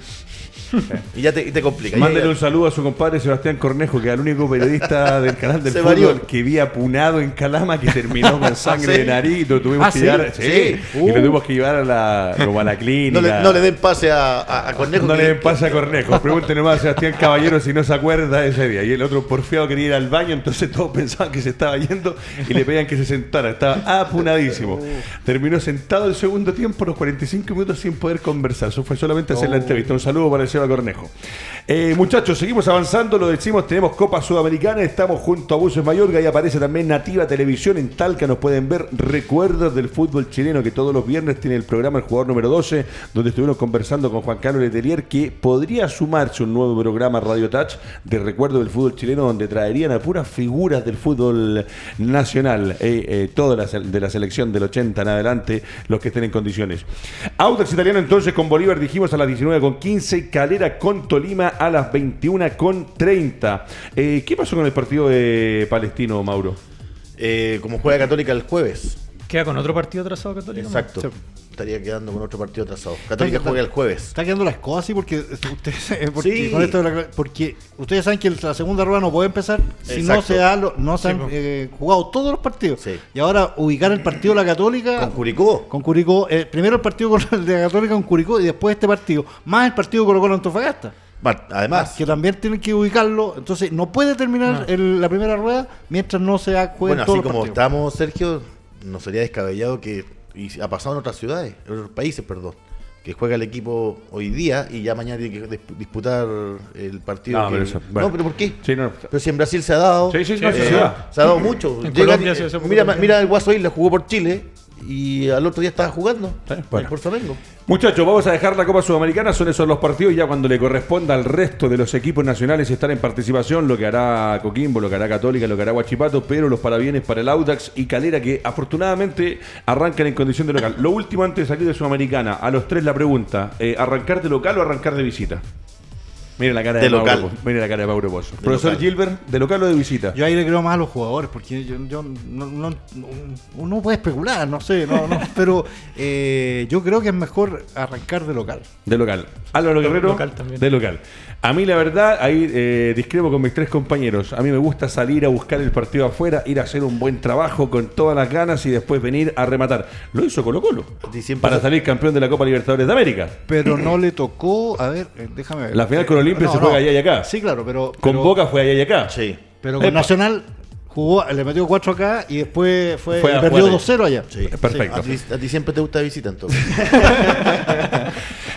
y ya te, y te complica. Ya- ya- un saludo a su compadre Sebastián Cornejo, que es el único periodista del canal del Se fútbol varió. que vi apunado en Calama, que terminó con sangre ¿sí? de nariz, y lo tuvimos Ah, que ¿sí? llevar, sí, Sí. y Uh. lo tuvimos que llevar a la, como a la clínica. no, le, no le den pase a, a, a Cornejo. No que- le den pase a Cornejo. Pregúntenle más a Sebastián Caballero si no se acuerda de ese día. Y el otro porfiado quería ir al baño, entonces todos pensaban que se estaba yendo y le pedían que se sentara. Estaba apunadísimo. Terminó sentado el segundo tiempo, los 45 minutos sin poder conversar. Eso fue solamente hacer la entrevista. Un saludo para el Seba Cornejo. Eh, muchachos, seguimos avanzando. Lo decimos, tenemos Copa Sudamericana. Estamos junto a Buses Mayorga y aparece también Nativa Televisión en Talca. Nos pueden ver recuerdos del fútbol chileno que todos los viernes tiene el programa El Jugador Número 12, donde estuvimos conversando con Juan Carlos Letelier que podría sumarse un nuevo programa Radio Touch de recuerdo del fútbol chileno, donde traerían a puras figuras del fútbol nacional, eh, eh, toda la, se- de la selección del 80 en adelante, los que estén en condiciones. Audax Italiano entonces con Bolívar dijimos a las 19 con 15, Calera con Tolima a las 21 con 30. Eh, ¿Qué pasó con el partido de Palestino, Mauro? Eh, como juega Católica el jueves. Queda con otro partido atrasado católico. Exacto. Sí. Estaría quedando con otro partido atrasado. Católica juega el jueves. Está quedando las cosas así porque ustedes porque, Sí. con esto de la- porque ustedes saben que la segunda rueda no puede empezar si no se ha lo- no se Sí, han eh, jugado todos los partidos. Sí. Y ahora ubicar el partido de la Católica Con Curicó. con Curicó, eh, primero el partido con el de la Católica con Curicó y después este partido, más el partido Colo Colo Antofagasta. Además, que también tienen que ubicarlo, entonces no puede terminar No. el- la primera rueda mientras no se ha bueno, así los como partidos. estamos, Sergio, no sería descabellado que. Y ha pasado en otras ciudades, en otros países, perdón. Que juega el equipo hoy día y ya mañana tiene que dis- disputar el partido. No, que- pero eso, bueno. No, pero ¿por qué? Sí, no. Pero si en Brasil se ha dado. Sí, sí, no, sí eh, se se ha dado mucho. Mira, mira, el Guaso Isla jugó por Chile y al otro día estaba jugando. Sí, bueno. Por Flamengo. Muchachos, vamos a dejar la Copa Sudamericana, son esos los partidos, ya cuando le corresponda al resto de los equipos nacionales estar en participación, lo que hará Coquimbo, lo que hará Católica, lo que hará Guachipato, pero los parabienes para el Audax y Calera, que afortunadamente arrancan en condición de local. Lo último antes de salir de Sudamericana, a los tres la pregunta, eh, ¿arrancar de local o arrancar de visita? Mire la cara de, De Mauro local. Mire la cara de Mauro Pozo. De Profesor local. Gilbert, ¿de local o de visita? Yo ahí le creo más a los jugadores, porque yo, yo no, no- no- uno puede especular, no sé, no, no, pero eh, yo creo que es mejor arrancar de local. De local. Álvaro De Guerrero, local también. de local. A mí la verdad, ahí eh, discrepo con mis tres compañeros. A mí me gusta salir a buscar el partido afuera, ir a hacer un buen trabajo con todas las ganas y después venir a rematar. Lo hizo Colo Colo. Para salir campeón de la Copa Libertadores de América. Pero no le tocó, a ver, eh, déjame ver. La final con Olimpia se juega allá y acá. Sí, claro, pero. Con pero- Boca fue allá y acá. Sí. Pero con Epa. Nacional jugó, le metió 4 acá y después fue, Fue a perdió jugar 2-0 allá. Sí. Perfecto. A ti, a ti siempre te gusta visita entonces.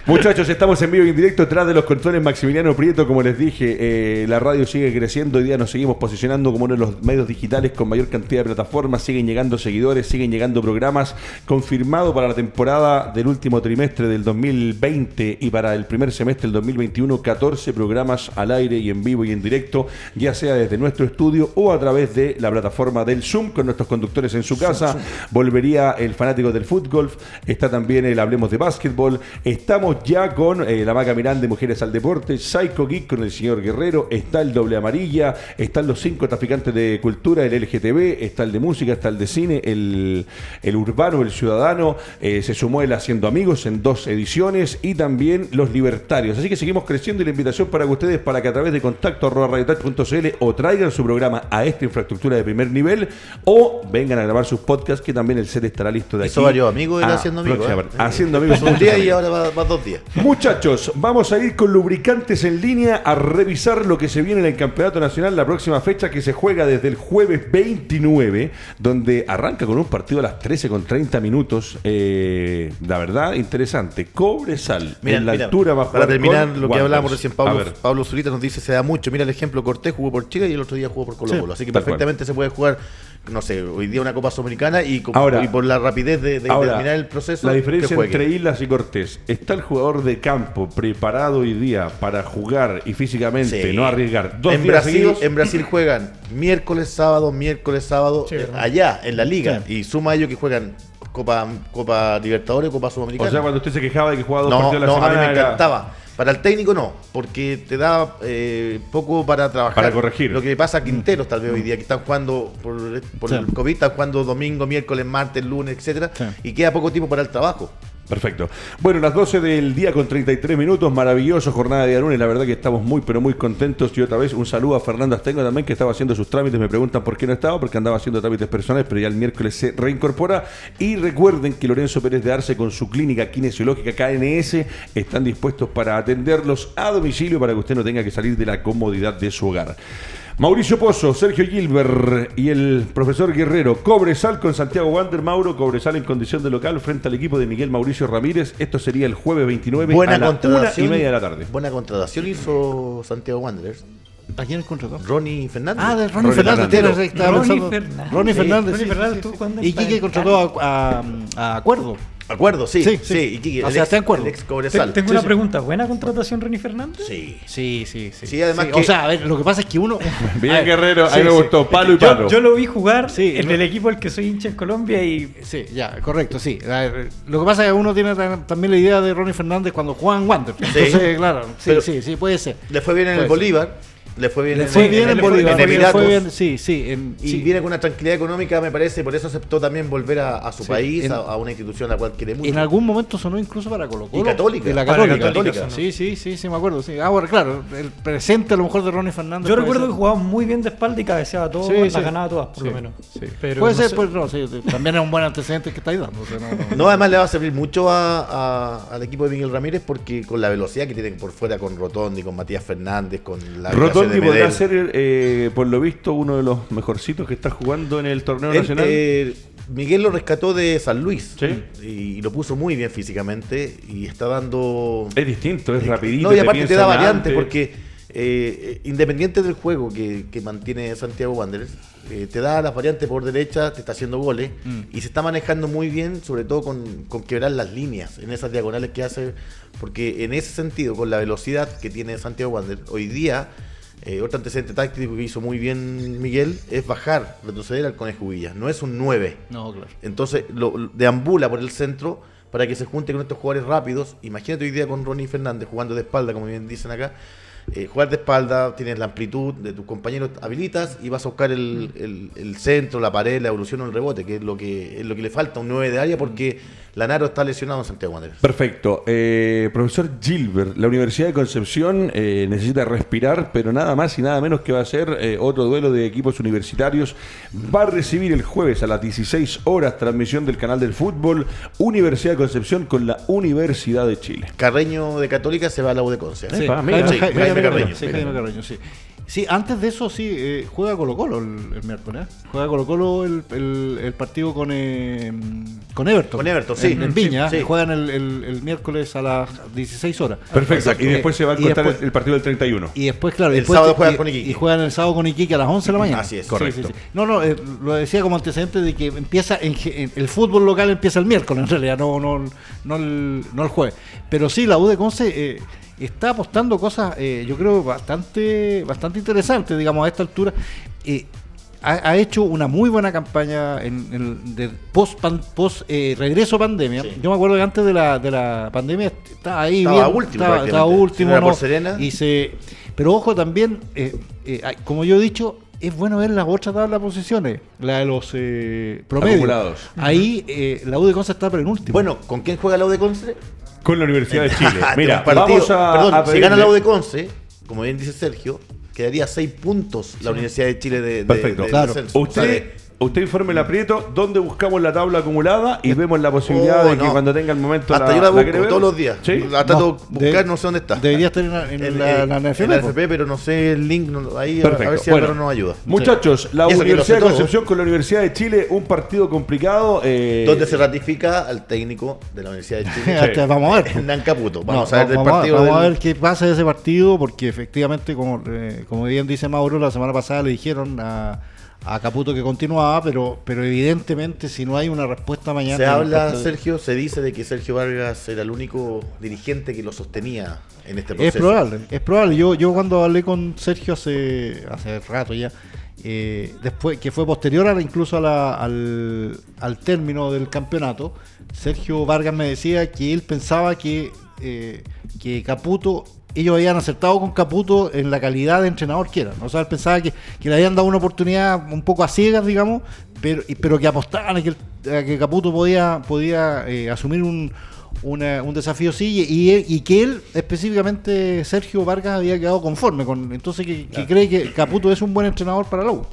Muchachos, estamos en vivo y en directo detrás de los controles Maximiliano Prieto. Como les dije, eh, la radio sigue creciendo. Hoy día nos seguimos posicionando como uno de los medios digitales con mayor cantidad de plataformas. Siguen llegando seguidores, siguen llegando programas. Confirmado para la temporada del último trimestre del 2020 y para el primer semestre del 2021, 14 programas al aire y en vivo y en directo, ya sea desde nuestro estudio o a través de la plataforma del Zoom con nuestros conductores en su casa. Volvería el fanático del fútbol. Está también el Hablemos de Básquetbol. Estamos ya con eh, la Maca Miranda de Mujeres al Deporte, Psycho Geek con el señor Guerrero, está el Doble Amarilla, están los cinco traficantes de cultura, el LGTB, está el de música, está el de cine, el, el urbano, el ciudadano, eh, se sumó el Haciendo Amigos en dos ediciones y también los libertarios. Así que seguimos creciendo y la invitación para que ustedes, para que a través de contacto arroba o traigan su programa a esta infraestructura de primer nivel o vengan a grabar sus podcasts que también el set estará listo de aquí. Hizo varios amigos Haciendo Amigos, ¿eh? Haciendo Amigos. Un día y ahora va, va dos días. Muchachos, vamos a ir con lubricantes en línea a revisar lo que se viene en el Campeonato Nacional, la próxima fecha que se juega desde el jueves 29, donde arranca con un partido a las 13 con 30 minutos. eh, la verdad, interesante. Cobre sal. Mira, en la mira, altura va a para terminar lo que hablábamos recién, Pablo. Pablo Zurita nos dice se da mucho. Mira el ejemplo, Cortés jugó por Chile y el otro día jugó por Colo Colo. Así que tal se puede jugar, no sé, hoy día una Copa Sudamericana y, con- Ahora- y por la rapidez de, de Ahora, terminar el proceso. La diferencia entre Islas y Cortés. ¿Está el jugador de campo preparado hoy día para jugar y físicamente Sí. no arriesgar dos en días Brasil, seguidos? en Brasil juegan miércoles, sábado, miércoles, sábado, Sí, eh, allá, en la liga. Y suma a ellos que juegan Copa, Copa Libertadores, Copa O Sudamericana. sea, cuando usted se quejaba de que jugaba dos no, partidos a la no, a mí semana me era- encantaba. Para el técnico no, porque te da eh, poco para trabajar. Para corregir. Lo que pasa a Quinteros tal vez hoy día, que están jugando por, por Sí. el COVID, están jugando domingo, miércoles, martes, lunes, etcétera, Sí. y queda poco tiempo para el trabajo. Perfecto. Bueno, las 12 del día con 33 minutos, maravilloso jornada de lunes, la verdad que estamos muy pero muy contentos y otra vez un saludo a Fernando Astengo también que estaba haciendo sus trámites, me preguntan por qué no estaba, porque andaba haciendo trámites personales, pero ya el miércoles se reincorpora y recuerden que Lorenzo Pérez de Arce con su clínica kinesiológica KNS están dispuestos para atenderlos a domicilio para que usted no tenga que salir de la comodidad de su hogar. Mauricio Pozo, Sergio Gilbert y el profesor Guerrero. Cobresal con Santiago Wander, Mauro. Cobresal en condición de local frente al equipo de Miguel Mauricio Ramírez. Esto sería el jueves 29 Buena a una y media de la tarde. Buena contratación hizo Santiago Wanderers. ¿A quién contrató? Ronnie Fernández. Ah, de Ronnie, Ronnie Fernández. Fernández. Ronnie pensando- Fernández. Ronnie Sí, Fernández. Ronnie Fernández, sí, sí. Y Quique contrató a, a- a Acuerdo. Acuerdo, sí. Sí, Sí, sí. O sea, ex- está en acuerdo. Tengo Sí, una sí. pregunta. ¿Buena contratación Ronnie Fernández? Sí. Sí, sí, sí. Sí, además que- O sea, a ver, lo que pasa es que uno. Bien, Guerrero, sí, ahí me gustó. Palo y Yo, palo. yo lo vi jugar Sí, en no- el equipo al que soy hincha en Colombia y Sí, ya, correcto, sí. Lo que pasa es que uno tiene ta- también la idea de Ronnie Fernández cuando juega en Wander. Entonces, claro, sí, Pero- sí, sí, puede ser. Le fue bien en el ser. Le fue bien Le fue en- bien en en- Bolívar. en Emiratos. fue bien, sí, sí. en- Y sí. viene con una tranquilidad económica, me parece, por eso aceptó también volver a, a su Sí, país, en- a, a una institución a la cual quiere mucho. En algún momento sonó incluso para Colo Colo. Y Católica. Y la Para Católica. Sí, sí, sí, sí, me acuerdo. Sí. Ahora, claro, el presente a lo mejor de Ronnie Fernández. yo recuerdo ser. que jugaba muy bien de espalda y cabeceaba todo, Sí, las sí. ganaba todas, por Sí, lo menos. sí. Pero puede no ser, sé. pues no, sí, también es un buen antecedente que estáis dando. o sea, no, no. No, además le va a servir mucho a- a- al equipo de Miguel Ramírez porque con la velocidad que tienen por fuera con Rotondi, con Matías Fernández, con la Rotondi de podrá ser, eh, por lo visto, uno de los mejorcitos que está jugando en el torneo nacional. eh, Miguel lo rescató de San Luis Sí. y, lo puso muy bien físicamente y está dando es distinto, es rapidito. No, y aparte te da variante porque eh, independiente del juego que, que mantiene Santiago Wanderers, eh, te da las variantes por derecha, te está haciendo goles Mm. y se está manejando muy bien, sobre todo con, con quebrar las líneas en esas diagonales que hace, porque en ese sentido, con la velocidad que tiene Santiago Wanderers, hoy día, eh, otro antecedente táctico que hizo muy bien Miguel es bajar, retroceder al Conejo Villa, no es un 9. No, claro. Entonces lo, lo- deambula por el centro para que se junte con estos jugadores rápidos. Imagínate hoy día con Ronnie Fernández jugando de espalda, como bien dicen acá. Eh, jugar de espalda, tienes la amplitud de tus compañeros, habilitas y vas a buscar el, el- el centro, la pared, la evolución o el rebote, que es lo que es lo que le falta a un 9 de área porque Lanaro está lesionado en Santiago Wanderers. Perfecto. Eh, profesor Gilbert, la Universidad de Concepción eh, necesita respirar, pero nada más y nada menos que va a ser eh, otro duelo de equipos universitarios. Va a recibir el jueves a las 16 horas transmisión del canal del fútbol Universidad de Concepción con la Universidad de Chile. Carreño de Católica se va a la U de Conce. ¿eh? Sí. Jaime, Carreño. sí, Jaime Carreño, sí. Sí, antes de eso sí, eh, juega Colo Colo el, el miércoles. ¿eh? Juega Colo Colo el, el- el partido con, eh, con Everton. Con Everton, sí. En, en Viña. Sí, sí. Juegan el, el- el miércoles a las 16 horas. Perfecto. Exacto. Y después se va a contar después- el, partido del 31. Y después, claro, El después sábado juegan y- con Iquique. Y juegan el sábado con Iquique a las 11 de la mañana. Así es. Sí, Correcto. sí, sí. No, no, eh, lo decía como antecedente de que empieza en, en- el fútbol local empieza el miércoles en realidad, no, no, no, el, no el jueves. Pero sí, la U de Conce eh, está apostando cosas, eh, yo creo, bastante, bastante interesantes, digamos, a esta altura. Eh, ha, ha hecho una muy buena campaña en, en- de post, pan- post eh, regreso pandemia. Sí. Yo me acuerdo que antes de la, de la pandemia estaba ahí Estaba bien, último estaba, estaba último, no era por ¿no? Serena. Y se, pero ojo también, eh, eh, como yo he dicho, es bueno ver las otras tablas de posiciones, la de los eh, promedios. Acumulados. Ahí eh, la U de Conce está penúltimo. Bueno, ¿con quién juega la U de Conce? Con la Universidad de Chile. Mira, partido. vamos a, Perdón, a si gana la U pedirle- de Conce, como bien dice Sergio, quedaría seis puntos la Universidad de Chile de, de- Perfecto. de Claro. Usted, usted informe la Prieto dónde buscamos la tabla acumulada y vemos la posibilidad Oh, de que no. cuando tenga el momento Hasta yo la busco todos los días. ¿Sí? La trato No, de buscar, de- no sé dónde está. Debería estar en, la- en En, la, eh, la en NFP, la. FP, pero no sé el link. no- ahí a- Perfecto. a ver si Bueno, Álvaro nos ayuda. Muchachos, la eso Universidad de. Concepción con la Universidad de Chile, un partido complicado. eh, Donde se ratifica al técnico de la Universidad de Chile. Hasta- vamos a ver. Hernán Caputo. No, Vamos a ver del vamos partido. vamos a ver qué pasa de ese partido, porque efectivamente, como, eh, como bien dice Mauro, la semana pasada le dijeron a, a Caputo que continuaba, pero, pero evidentemente si no hay una respuesta mañana... Se habla, respuesta- Sergio, se dice de que Sergio Vargas era el único dirigente que lo sostenía en este proceso. Es probable, es probable. Yo, yo cuando hablé con Sergio hace, hace rato ya, eh, después que fue posterior a la- incluso a la- al, al término del campeonato, Sergio Vargas me decía que él pensaba que, eh, que Caputo, ellos habían acertado con Caputo en la calidad de entrenador que eran. O sea, él pensaba que, que le habían dado una oportunidad un poco a ciegas, digamos, pero, pero que apostaban a que, a que Caputo podía, podía eh, asumir un, una- un desafío sí y que él específicamente Sergio Vargas había quedado conforme con entonces que, que cree que Caputo es un buen entrenador para la U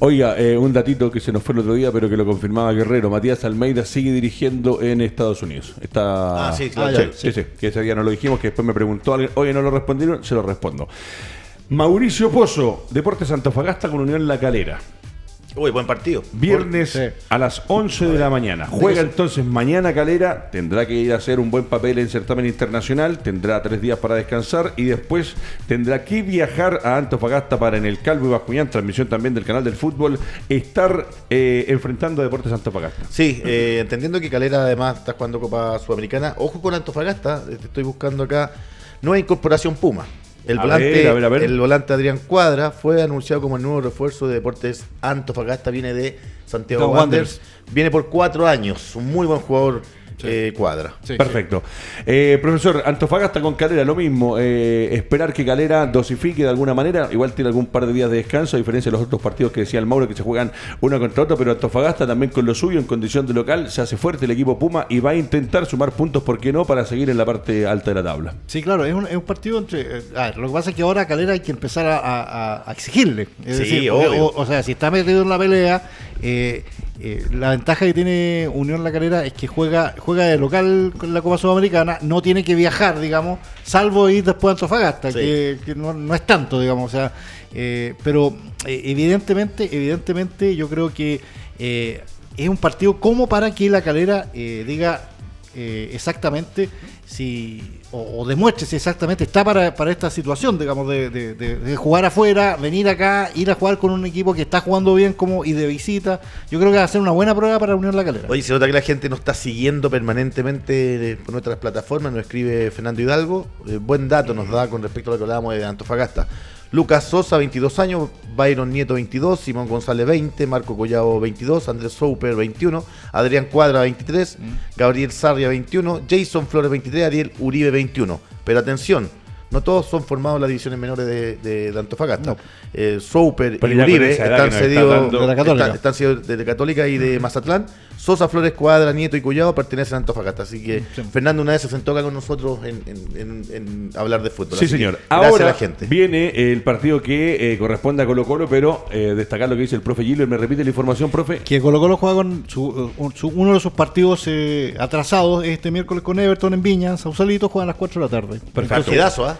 Oiga, eh, un datito que se nos fue el otro día, pero que lo confirmaba Guerrero. Matías Almeida sigue dirigiendo en Estados Unidos. Está... Ah, sí, claro. sí, Ah, sí, sí, que ese día no lo dijimos, que después me preguntó alguien, oye, no lo respondieron, se lo respondo. Mauricio Pozo, Deportes Antofagasta con Unión La Calera. Uy, buen partido. Viernes Sí. a las 11 de la mañana. Juega entonces mañana Calera, tendrá que ir a hacer un buen papel en certamen internacional, tendrá tres días para descansar y después tendrá que viajar a Antofagasta para en el Calvo y Bascuñán, transmisión también del canal del fútbol, estar eh, enfrentando a Deportes Antofagasta. Sí, eh, entendiendo que Calera además está jugando Copa Sudamericana. Ojo con Antofagasta, eh, te estoy buscando acá. Nueva incorporación Puma. El A volante, ver, a ver, a ver. el volante Adrián Cuadra fue anunciado como el nuevo refuerzo de Deportes Antofagasta. Viene de Santiago Wanderers. Viene por cuatro años. Un muy buen jugador eh, Cuadra. Perfecto. Eh, profesor, Antofagasta con Calera, lo mismo. eh, esperar que Calera dosifique de alguna manera. Igual tiene algún par de días de descanso, a diferencia de los otros partidos que decía el Mauro, que se juegan uno contra otro. Pero Antofagasta también con lo suyo, en condición de local, se hace fuerte el equipo Puma y va a intentar sumar puntos, ¿por qué no?, para seguir en la parte alta de la tabla. Sí, claro, es un, es un partido entre... eh, a ver, lo que pasa es que ahora a Calera hay que empezar a, a- a exigirle. Es Sí, decir, obvio. O, o sea, si está metido en la pelea, eh, eh, la ventaja que tiene Unión La Calera es que juega juega de local con la Copa Sudamericana, no tiene que viajar, digamos, salvo ir después a Antofagasta, Sí. que, que no, no es tanto, digamos, o sea, eh, pero evidentemente, evidentemente yo creo que es un partido como para que La Calera diga eh, exactamente si o, o si exactamente está para, para esta situación, digamos, de, de- de- de jugar afuera, venir acá, ir a jugar con un equipo que está jugando bien como y de visita. Yo creo que va a ser una buena prueba para Unión La Calera. Oye, se nota que la gente nos está siguiendo permanentemente eh, por nuestras plataformas, nos escribe Fernando Hidalgo. Eh, buen dato nos da con respecto a lo que hablábamos de Antofagasta. Lucas Sosa, 22 años, Byron Nieto, 22, Simón González, 20, Marco Collado, 22, Andrés Souper, 21, Adrián Cuadra, 23, Gabriel Sarria, 21, Jason Flores, 23, Ariel Uribe, 21. Pero atención, no todos son formados en las divisiones menores de, de- de Antofagasta. No. Eh, Souper y Uribe están está están- están cedidos de Católica y de Mazatlán. Sosa, Flores, Cuadra, Nieto y Collado pertenecen a Antofagasta. Así que Sí. Fernando una vez se sentó acá con nosotros en, en- en- en hablar de fútbol. Sí, Así señor. Gracias Ahora a la gente. viene el partido que eh, corresponde a Colo Colo, pero eh, destacar lo que dice el profe Gilbert. ¿Me repite la información, profe? Que Colo Colo juega con su- uh, su- uno de sus partidos eh, atrasados este miércoles con Everton en Viña, Sausalito, juegan a las 4 de la tarde. Perfecto. Partidazo, ¿ah?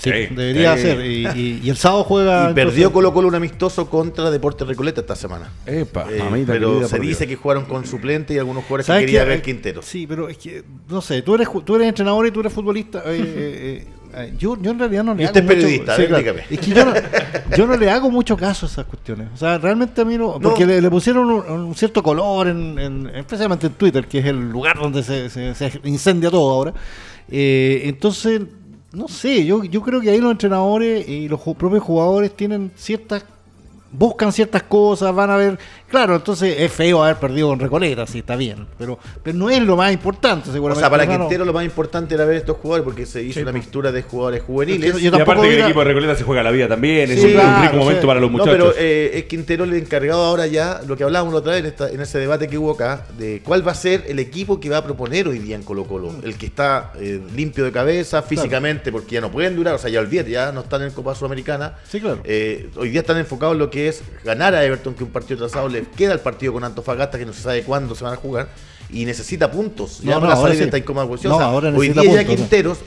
Sí, Sí, debería sí. ser. Y, y- y el sábado juega. Y perdió Colo Colo un amistoso contra Deportes Recoleta esta semana. Epa, Eh, mamita pero querida, se dice Dios. que jugaron con suplente y algunos jugadores que ¿Sabes quería qué? ver Eh, Quintero. Sí, pero es que, no sé, tú eres, tú eres entrenador y tú eres futbolista. eh, eh, eh, yo, yo en realidad no le Y hago usted es mucho- periodista, ver. Es que yo no, yo no le hago mucho caso a esas cuestiones. O sea, realmente a mí no. Porque No. le, le pusieron un, un cierto color, en, en- especialmente en Twitter, que es el lugar donde se, se- se incendia todo ahora. Eh, entonces, no sé, yo, yo creo que ahí los entrenadores y los propios jugadores tienen ciertas buscan ciertas cosas, van a ver. Claro, entonces es feo haber perdido con Recoleta, sí, está bien. Pero, pero no es lo más importante, O seguramente. sea, para No, no. Quintero lo más importante era ver estos jugadores porque se hizo Sí, una pues. mixtura de jugadores juveniles. Y aparte que el equipo de Recoleta se juega la vida también, es un, rico momento para los No, muchachos. pero eh, es Quintero el encargado ahora ya, lo que hablábamos la otra vez en, esta- en ese debate que hubo acá, de cuál va a ser el equipo que va a proponer hoy día en Colo Colo. El que está eh, limpio de cabeza, físicamente, porque ya no pueden durar, o sea, ya olvídate, ya no están en Copa Sudamericana. Sí, claro. Eh, hoy día están enfocados en lo que es ganar a Everton, que un partido trazado le queda el partido con Antofagasta, que no se sabe cuándo se van a jugar, y necesita puntos. No, Ya no, para ahora sí. incómoda posición. No, O sea, ahora hoy día ya puntos, ¿no? Quinteros,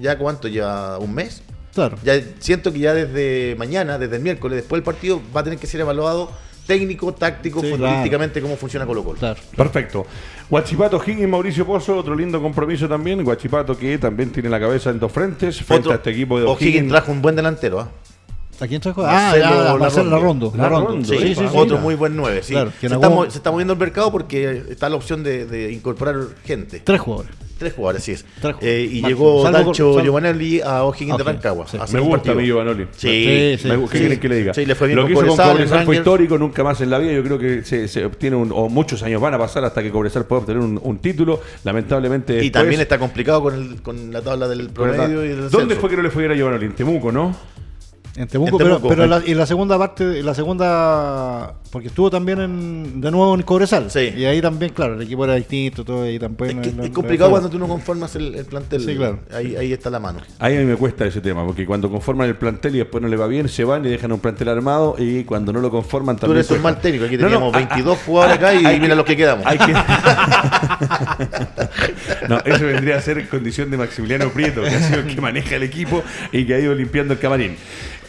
¿ya cuánto? ¿Ya un mes? Claro. Ya siento que ya desde mañana, desde el miércoles, después del partido, va a tener que ser evaluado técnico, táctico, Sí, futbolísticamente cómo funciona Colo Colo. Claro. Perfecto. Guachipato, Higgins, Mauricio Pozo, otro lindo compromiso también. Guachipato que también tiene la cabeza en dos frentes frente Otro- a este equipo de O'Higgins O'Higgins. trajo un buen delantero, ¿ah? ¿A quién trajo? Marcelo ah, Larrondo. Marcelo Larrondo. Larrondo. Sí, Sí, sí, sí. otro muy buen 9. Sí. Claro, se, está, se está moviendo el mercado porque está la opción de, de incorporar gente. Tres jugadores. Tres jugadores, así es. Tres Eh, y máximo. llegó Salvo- Dancho salvo- Giovanelli a O'Higgins de Rancagua. sí. Me gusta a mí Giovanoli. Sí, Sí, Me gu- ¿Qué sí. quieren que le diga? Sí, le fue bien Lo que hizo con Cobresal, fue histórico, nunca más en la vida. Yo creo que se, se obtiene un, o muchos años van a pasar hasta que Cobresal pueda obtener un, un título. Lamentablemente. Y después- también está complicado con, el, con la tabla del promedio y del ¿Dónde fue que no le fue a Giovanoli? En Temuco, ¿no? En Temuco, En pero, Temuco. pero la, y la segunda parte, la segunda, porque estuvo también en, de nuevo en Cobresal. Sí. Y ahí también, claro, el equipo era distinto, todo ahí tampoco. Es, no- que no- es no- complicado no- cuando tú no conformas el, el plantel. Sí, claro. Ahí, ahí está la mano. Ahí a mí me cuesta ese tema, porque cuando conforman el plantel y después no le va bien, se van y dejan un plantel armado y cuando no lo conforman Tú también... eres un mal técnico. Aquí No, no, teníamos ah, 22 ah, jugadores acá y hay mira que- los que quedamos. Hay que... no, eso vendría a ser condición de Maximiliano Prieto, que ha sido el que maneja el equipo y que ha ido limpiando el camarín.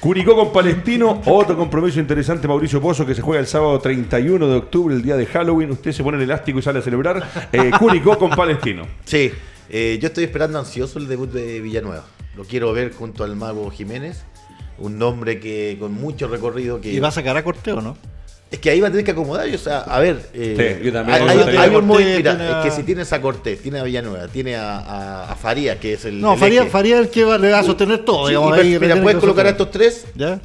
Curicó con Palestino, otro compromiso interesante, Mauricio Pozo, que se juega el sábado 31 de octubre, el día de Halloween. Usted se pone el elástico y sale a celebrar. Eh, Curicó con Palestino. Sí, eh, yo estoy esperando ansioso el debut de Villanueva. Lo quiero ver junto al mago Jiménez, un nombre que con mucho recorrido que Y va a sacar a Corteo, ¿no? Es que ahí va a tener que acomodar, o sea, a ver, eh, Sí, yo también hay, hay- gustaría hay un movimiento, a- es que si tienes a Cortés, tiene a Villanueva, tiene a, a, a Farías, que es el No, el Faría. Faría es el que va- le va a sostener todo, Sí, digamos. y ahí le mira, puedes colocar a estos tres ¿Ya?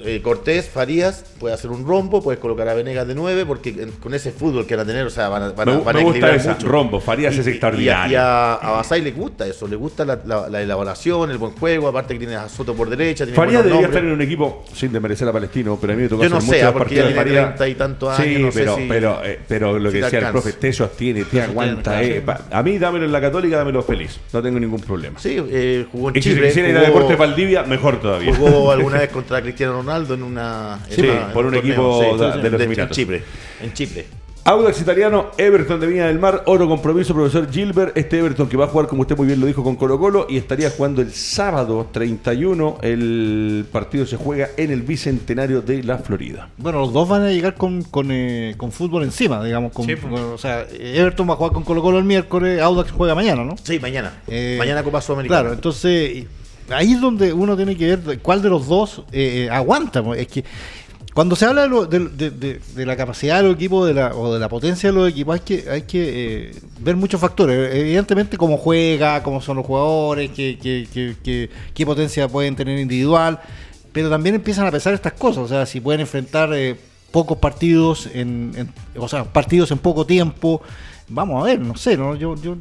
Eh, Cortés, Farías, puede hacer un rombo, puedes colocar a Venegas de 9, porque en- con ese fútbol que van a tener, o sea, van a, van a, Me, van a me gusta equilibrar esa. mucho. Rombo, Farías es Y- extraordinario. Y, a, a Basay le gusta eso, le gusta la, la- la elaboración, el buen juego, aparte que tiene a Soto por derecha. Tiene Farías debería nombres. estar en un equipo sin desmerecer a Palestino, pero a mí me tocó Yo no hacer sé, porque ya partidos de tiene Farías. 30 y tantos Sí, años, sé pero, si- pero, eh, pero lo si que decía el profe, te sostiene, te aguanta. eh, sí. pa- a mí dámelo en la Católica, dámelo feliz. No tengo ningún problema. Sí, eh, jugó en Y si quisiera ir a Deportes Valdivia, mejor todavía. Jugó alguna vez contra Cristiano Ronaldo en una. en Sí, una- por en un equipo de- de los en Emiratos. Chipre. En Chipre. Audax Italiano, Everton de Viña del Mar, otro compromiso, profesor Gilbert. Este Everton que va a jugar, como usted muy bien lo dijo, con Colo Colo y estaría jugando el sábado 31. El partido se juega en el Bicentenario de la Florida. Bueno, los dos van a llegar con, con, eh, con fútbol encima, digamos. Con, Sí, pues. con- o sea, Everton va a jugar con Colo Colo el miércoles, Audax juega mañana, ¿no? Sí, mañana. Eh, mañana Copa Sudamericana. Claro, entonces ahí es donde uno tiene que ver cuál de los dos eh, eh, aguanta. Es que cuando se habla de, la capacidad de los equipos o de la potencia de los equipos, hay que, eh, ver muchos factores. Evidentemente, cómo juega, cómo son los jugadores, qué, potencia pueden tener individual, pero también empiezan a pesar estas cosas. O sea, si pueden enfrentar pocos partidos, en, o sea, partidos en poco tiempo. Vamos a ver, no sé, ¿no? Yo. yo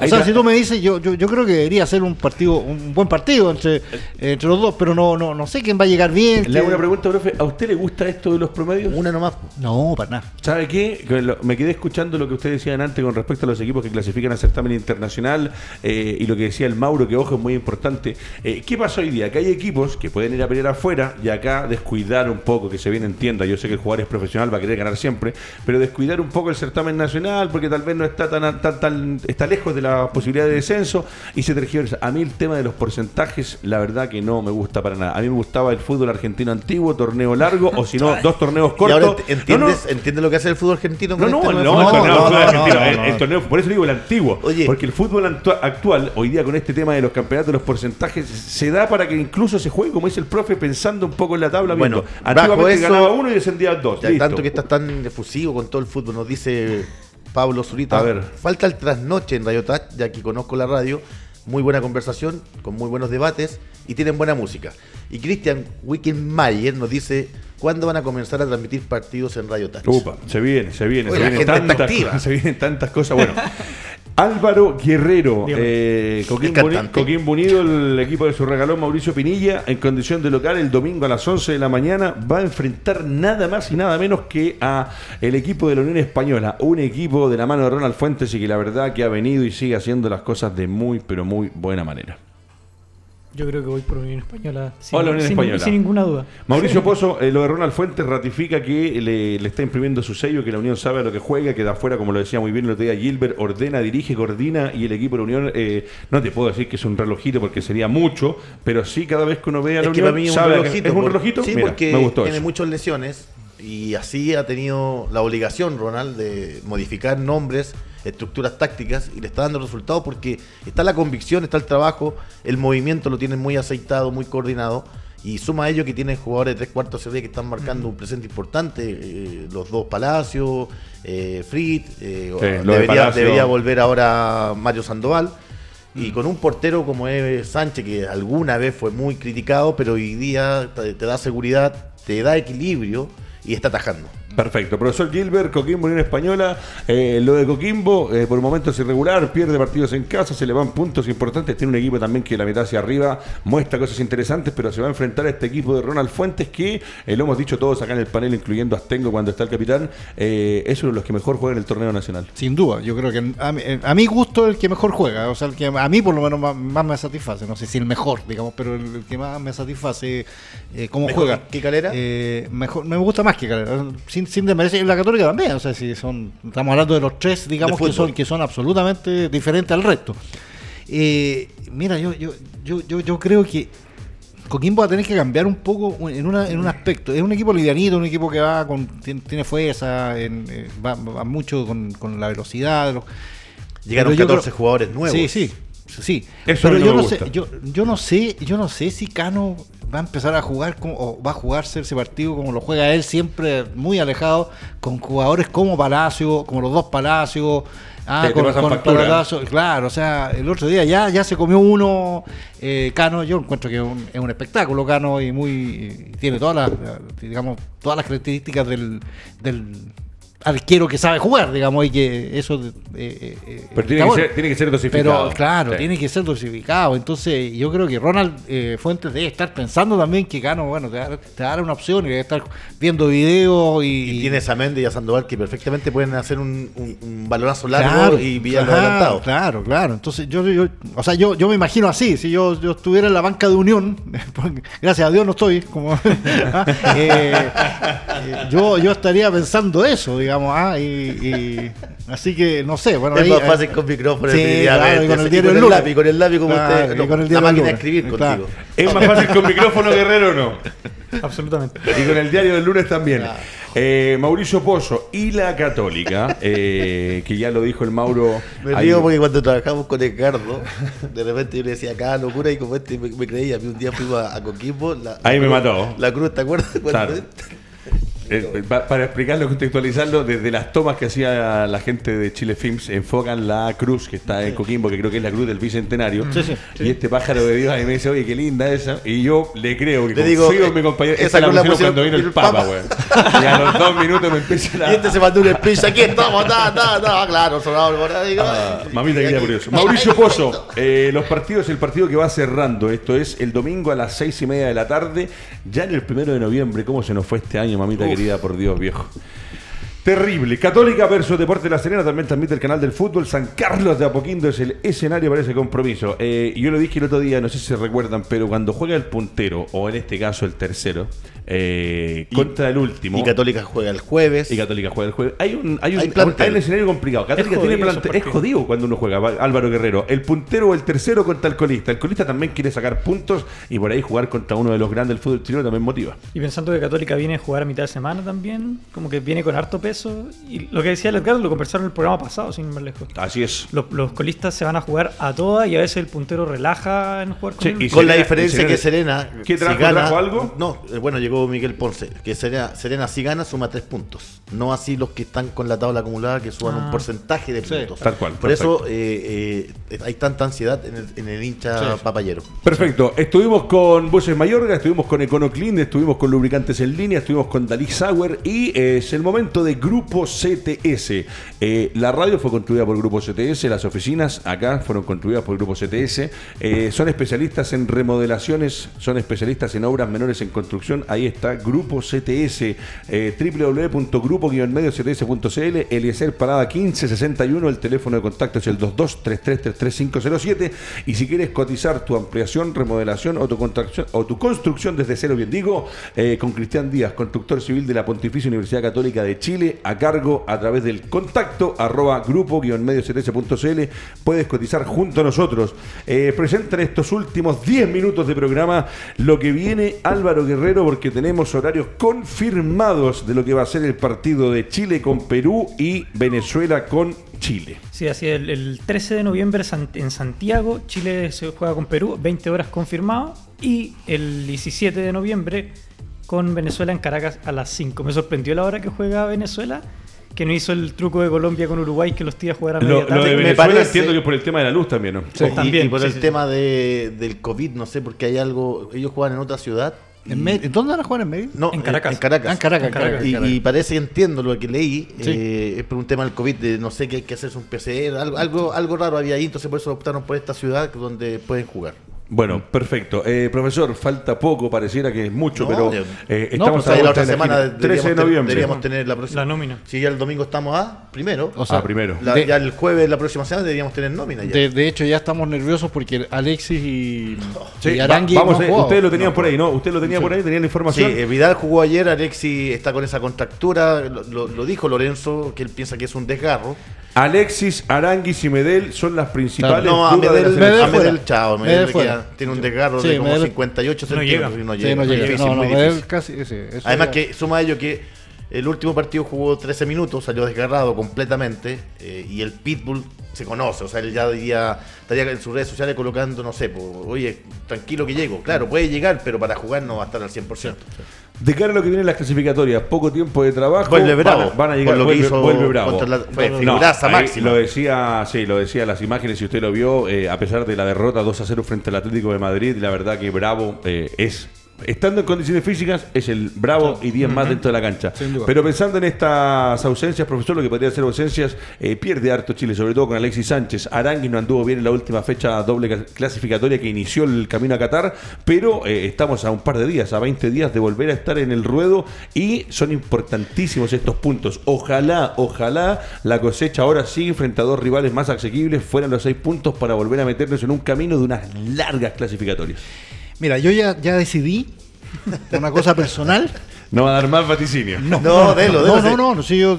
o sea, si tú me dices, yo, yo, yo creo que debería ser un partido, un buen partido entre, entre los dos, pero no, no, no sé quién va a llegar bien. Le hago una pregunta, profe. ¿A usted le gusta esto de los promedios? Una nomás. No, para nada. ¿Sabe qué? Me quedé escuchando lo que ustedes decían antes con respecto a los equipos que clasifican a certamen internacional eh, y lo que decía el Mauro, que ojo es muy importante. Eh, ¿Qué pasa hoy día? Que hay equipos que pueden ir a pelear afuera y acá descuidar un poco, que se bien entienda. Yo sé que el jugador es profesional, va a querer ganar siempre, pero descuidar un poco el certamen nacional porque tal vez no está tan, tan, tan- está lejos de la posibilidad de descenso y se tergiversa. A mí el tema de los porcentajes, la verdad que no me gusta para nada. A mí me gustaba el fútbol argentino antiguo, torneo largo, o si no, dos torneos Y ahora cortos. ent- No, no, entiendes, entiendes lo que hace el fútbol argentino no, con no, este no, el torneo argentino, el- el torneo- por eso digo el antiguo, Oye. porque el fútbol actual, hoy día con este tema de los campeonatos, los porcentajes, se da para que incluso se juegue, como dice el profe, pensando un poco en la tabla. Bueno, Antiguamente eso- ganaba uno y descendía dos. Ya tanto que estás tan efusivo con todo el fútbol, nos dice Pablo Zurita. A ver. Falta el trasnoche en Radio Touch, ya que conozco la radio. Muy buena conversación, con muy buenos debates y tienen buena música. Y Christian Wickenmayer nos dice cuándo van a comenzar a transmitir partidos en Radio Touch. Upa, se viene, se viene, Oye, se, la vienen tantas, se vienen tantas cosas. Bueno, Álvaro Guerrero, eh, Coquín, El Boni- cantante. Coquín Unido, el equipo de su regalón Mauricio Pinilla, en condición de local el domingo a las 11 de la mañana, va a enfrentar nada más y nada menos que a el equipo de la Unión Española, un equipo de la mano de Ronald Fuentes y que la verdad que ha venido y sigue haciendo las cosas de muy, pero muy buena manera. Yo creo que voy por Unión Española sin, Hola, Unión sin- Española. sin ninguna duda. Mauricio Pozo, eh, lo de Ronald Fuentes ratifica que le, le está imprimiendo su sello, que la Unión sabe a lo que juega, que de afuera, como lo decía muy bien el otro día Gilbert, ordena, dirige, coordina y el equipo de la Unión, eh, no te puedo decir que es un relojito porque sería mucho, pero sí cada vez que uno ve a la Es que Unión, para mí es un sabe que- relojito. ¿Es un relojito? Sí, Mira, porque me gustó tiene eso. muchas lesiones y así ha tenido la obligación, Ronald, de modificar nombres, estructuras tácticas y le está dando resultados porque está la convicción, está el trabajo, el movimiento lo tienen muy aceitado, muy coordinado. Y suma a ello que tiene jugadores de tres cuartos serie que están marcando un presente importante, eh, los dos Palacios, eh, Frit, eh, de debería, Palacio. debería volver ahora Mario Sandoval. Y con un portero como es Sánchez, que alguna vez fue muy criticado, pero hoy día te, te da seguridad, te da equilibrio y está atajando. Perfecto. Profesor Gilbert, Coquimbo, Unión Española. eh, lo de Coquimbo, eh, por momentos es irregular, pierde partidos en casa, se le van puntos importantes. Tiene un equipo también que la mitad hacia arriba muestra cosas interesantes, pero se va a enfrentar a este equipo de Ronald Fuentes que, eh, lo hemos dicho todos acá en el panel, incluyendo a Astengo cuando está el capitán, eh, es uno de los que mejor juega en el torneo nacional. Sin duda, yo creo que a mi, a mi gusto el que mejor juega, o sea, el que a mí por lo menos más, más me satisface, no sé si el mejor, digamos, pero el, el que más me satisface eh, cómo ¿Mejor juega. que Calera? Eh, mejor, me gusta más que Calera, sin, sin desmerecer, y la Católica también, o sea, si son, estamos hablando de los tres, digamos, que son, que son absolutamente diferentes al resto. Eh, mira, yo, yo, yo, yo, yo creo que Coquimbo va a tener que cambiar un poco en, una, en un aspecto. Es un equipo livianito, un equipo que va con tiene, tiene fuerza, en, eh, va, va mucho con, con la velocidad. Llegaron Pero yo 14 creo- jugadores nuevos. Sí, sí, sí. Eso Pero no yo no sé, yo, yo no sé, yo no sé si Cano va a empezar a jugar como, o va a jugarse ese partido como lo juega él, siempre muy alejado, con jugadores como Palacio, como los dos Palacios. Ah, Te- con, con claro, o sea, el otro día ya, ya se comió uno eh, Cano, yo encuentro que es un, es un espectáculo Cano y muy y tiene todas las, digamos, todas las características del, del arquero que sabe jugar, digamos, y que eso eh, eh, eh, Pero tiene que, bueno. ser, tiene que ser dosificado. Pero claro, Sí. tiene que ser dosificado. Entonces, yo creo que Ronald eh, Fuentes debe estar pensando también que Cano, bueno, te te va a dar una opción y debe estar viendo videos y. Y tienes a Méndez y a Sandoval que perfectamente pueden hacer un, un, un balonazo largo Claro, y pillarlo claro, adelantado. Claro, claro. Entonces, yo, yo, o sea, yo, yo me imagino así. Si yo, yo estuviera en la banca de Unión, porque gracias a Dios no estoy, como, ¿ah? Yo, yo estaría pensando eso, digamos. Ah, y, y- así que, no sé. Bueno, es ahí- más ahí- fácil con micrófono, Sí, definitivamente. claro, y con el Y diario con El lápiz, con el lápiz como Claro, usted, y no, con el la máquina de Lunes. escribir Claro. contigo. ¿Es más fácil con micrófono guerrero o no? Absolutamente. Y con el diario del lunes también. Eh, Mauricio Pozo y la Católica, eh, que ya lo dijo el Mauro. Me ahí- río porque cuando trabajamos con Edgardo, de repente yo le decía cada locura y como este me, me creía. A mí un día fuimos a, a Coquimbo. La, Ahí la me cruz- mató. La cruz, ¿te acuerdas? Claro. Eh, pa- para explicarlo, contextualizarlo, desde las tomas que hacía la gente de Chile Films, enfocan la cruz que está en Coquimbo, que creo que es la cruz del bicentenario. Sí, sí, Y este pájaro de Dios ahí me dice, oye, qué linda esa. Y yo le creo que Le digo, eh, mi compañero. esa Esa la pusieron pusieron cuando vino el el Papa, weón. Y a los dos minutos me empieza la... Y este se mandó un speech, aquí estamos, ta, ta, ta, claro, sonaba digo, Ah, mamita por eso. Mauricio Pozo, eh, los partidos, el partido que va cerrando, esto es el domingo a las seis y media de la tarde, ya en el primero de noviembre, ¿cómo se nos fue este año, mamita por Dios, viejo? Terrible. Católica versus Deporte de La Serena también transmite el canal del fútbol. San Carlos de Apoquindo es el escenario para ese compromiso. Eh, yo lo dije el otro día, no sé si se recuerdan, pero cuando juega el puntero, o en este caso el tercero, eh, Y- contra el último. Y Católica juega el jueves. Y Católica juega el jueves. Hay un, hay un, Hay hay un escenario complicado. Católica Es tiene jodido Es jodido cuando uno juega. Va- Álvaro Guerrero. El puntero o el tercero contra el colista. El colista también quiere sacar puntos y por ahí jugar contra uno de los grandes del fútbol chileno también motiva. Y pensando que Católica viene a jugar a mitad de semana también, como que viene con harto peso. eso. Y lo que decía el Edgar lo conversaron en el programa pasado, sin más lejos. Así es. Los, los colistas se van a jugar a todas y a veces el puntero relaja en jugar con Sí, él. y Con la diferencia y que Serena-. ¿Qué si trajo- gana- trajo algo? No, eh, bueno, llegó Miguel Ponce. Que Serena, Serena si gana suma tres puntos. No así los que están con la tabla acumulada que suban Ah. un porcentaje de puntos. tal cual, Por eso eh, eh, hay tanta ansiedad en el, en el hincha papayero. Perfecto. Estuvimos con Voces Mayorga, estuvimos con EconoClean, estuvimos con Lubricantes en Línea, estuvimos con Dalí Sauer y eh, es el momento de Grupo CTS. Eh, la radio fue construida por Grupo CTS, las oficinas acá fueron construidas por Grupo CTS. Eh, son especialistas en remodelaciones, son especialistas en obras menores en construcción. Ahí está Grupo CTS, eh, www.grupo-mediocts.cl, Eliezer Parada 1561, el teléfono de contacto es el 22333507 y si quieres cotizar tu ampliación, remodelación o tu o tu construcción desde cero, bien digo, eh, con Cristian Díaz, constructor civil de la Pontificia Universidad Católica de Chile, a cargo a través del contacto arroba grupo-mediocts.cl, puedes cotizar junto a nosotros. Eh, presentan estos últimos 10 minutos de programa lo que viene Álvaro Guerrero porque tenemos horarios confirmados de lo que va a ser el partido de Chile con Perú y Venezuela con Chile. Sí, así el, el 13 de noviembre en Santiago, Chile se juega con Perú, 20 horas confirmado. Y el 17 de noviembre con Venezuela en Caracas a las 5. Me sorprendió la hora que juega Venezuela, que no hizo el truco de Colombia con Uruguay, que los tías jugaran a Lo, media lo tarde. de me Venezuela parece- entiendo que por el tema de la luz también, ¿no? Y- también, y, por sí, el sí, tema de, del COVID, no sé, porque hay algo. Ellos juegan en otra ciudad. ¿En Mérida? ¿Dónde van a jugar en Mérida? No, En Caracas. En Caracas. Ah, en Caracas, en Caracas, Y, Caracas. y parece, entiendo lo que leí, Sí. eh, es por un tema del COVID, de no sé, que hay que hacerse un PCR, algo, algo, algo raro había ahí, entonces por eso optaron por esta ciudad donde pueden jugar. Bueno, perfecto. Eh, profesor, falta poco, pareciera que es mucho, No, pero eh, No, estamos O sea, a la otra de la semana esquina. 13 de deberíamos, tener- noviembre. deberíamos tener la próxima. La nómina. Si ya el domingo estamos a primero, O sea, ah, primero. la- de- ya el jueves la próxima semana deberíamos tener nómina ya. De, de hecho, ya estamos nerviosos porque Alexis y, Sí, y va- Arangui vamos, no eh, ustedes lo tenían No, por ahí, ¿no? Usted lo tenía por ahí, tenía la Sí, información. eh, Vidal jugó ayer, Alexis está con esa contractura, lo, lo- lo dijo Lorenzo, que él piensa que es un desgarro. Alexis, Aranguis y Medel son las principales No, a dudas de la Medel. Medel Medel, chao, Medel Medel fuera. queda- tiene un desgarro Sí, de como Medel- 58 No centímetros llega. y no Sí, llega. no difícil, No, no, difícil. casi, Además ya- que suma a ello que el último partido jugó 13 minutos, salió desgarrado completamente eh, y el Pitbull se conoce, o sea, él ya diría, estaría en sus redes sociales colocando, no sé, po, oye, tranquilo que llego. Claro, puede llegar, pero para jugar no va a estar al 100%. De cara a lo que viene en las clasificatorias, poco tiempo de trabajo. Vuelve van a- Bravo, Van a, llegar, lo que vuelve, hizo vuelve Bravo. la- fue No, figuraza ahí máxima. Lo decía, sí, lo decía las imágenes, si usted lo vio, eh, a pesar de la derrota 2 a 0 frente al Atlético de Madrid, la verdad que Bravo eh, es. Estando en condiciones físicas, es el bravo y 10 más dentro de la cancha. Pero pensando en estas ausencias, profesor, lo que podría ser ausencias, eh, pierde harto Chile, sobre todo con Alexis Sánchez. Arangui no anduvo bien en la última fecha doble cla- clasificatoria que inició el camino a Qatar, pero eh, estamos a un par de días, a 20 días de volver a estar en el ruedo y son importantísimos estos puntos. Ojalá, ojalá la cosecha ahora sí, frente a dos rivales más asequibles, fueran los seis puntos para volver a meternos en un camino de unas largas clasificatorias. Mira, yo ya, ya decidí una cosa personal. No va a dar más vaticinio. No, No, delo, no, delo, no, no, no, sí, yo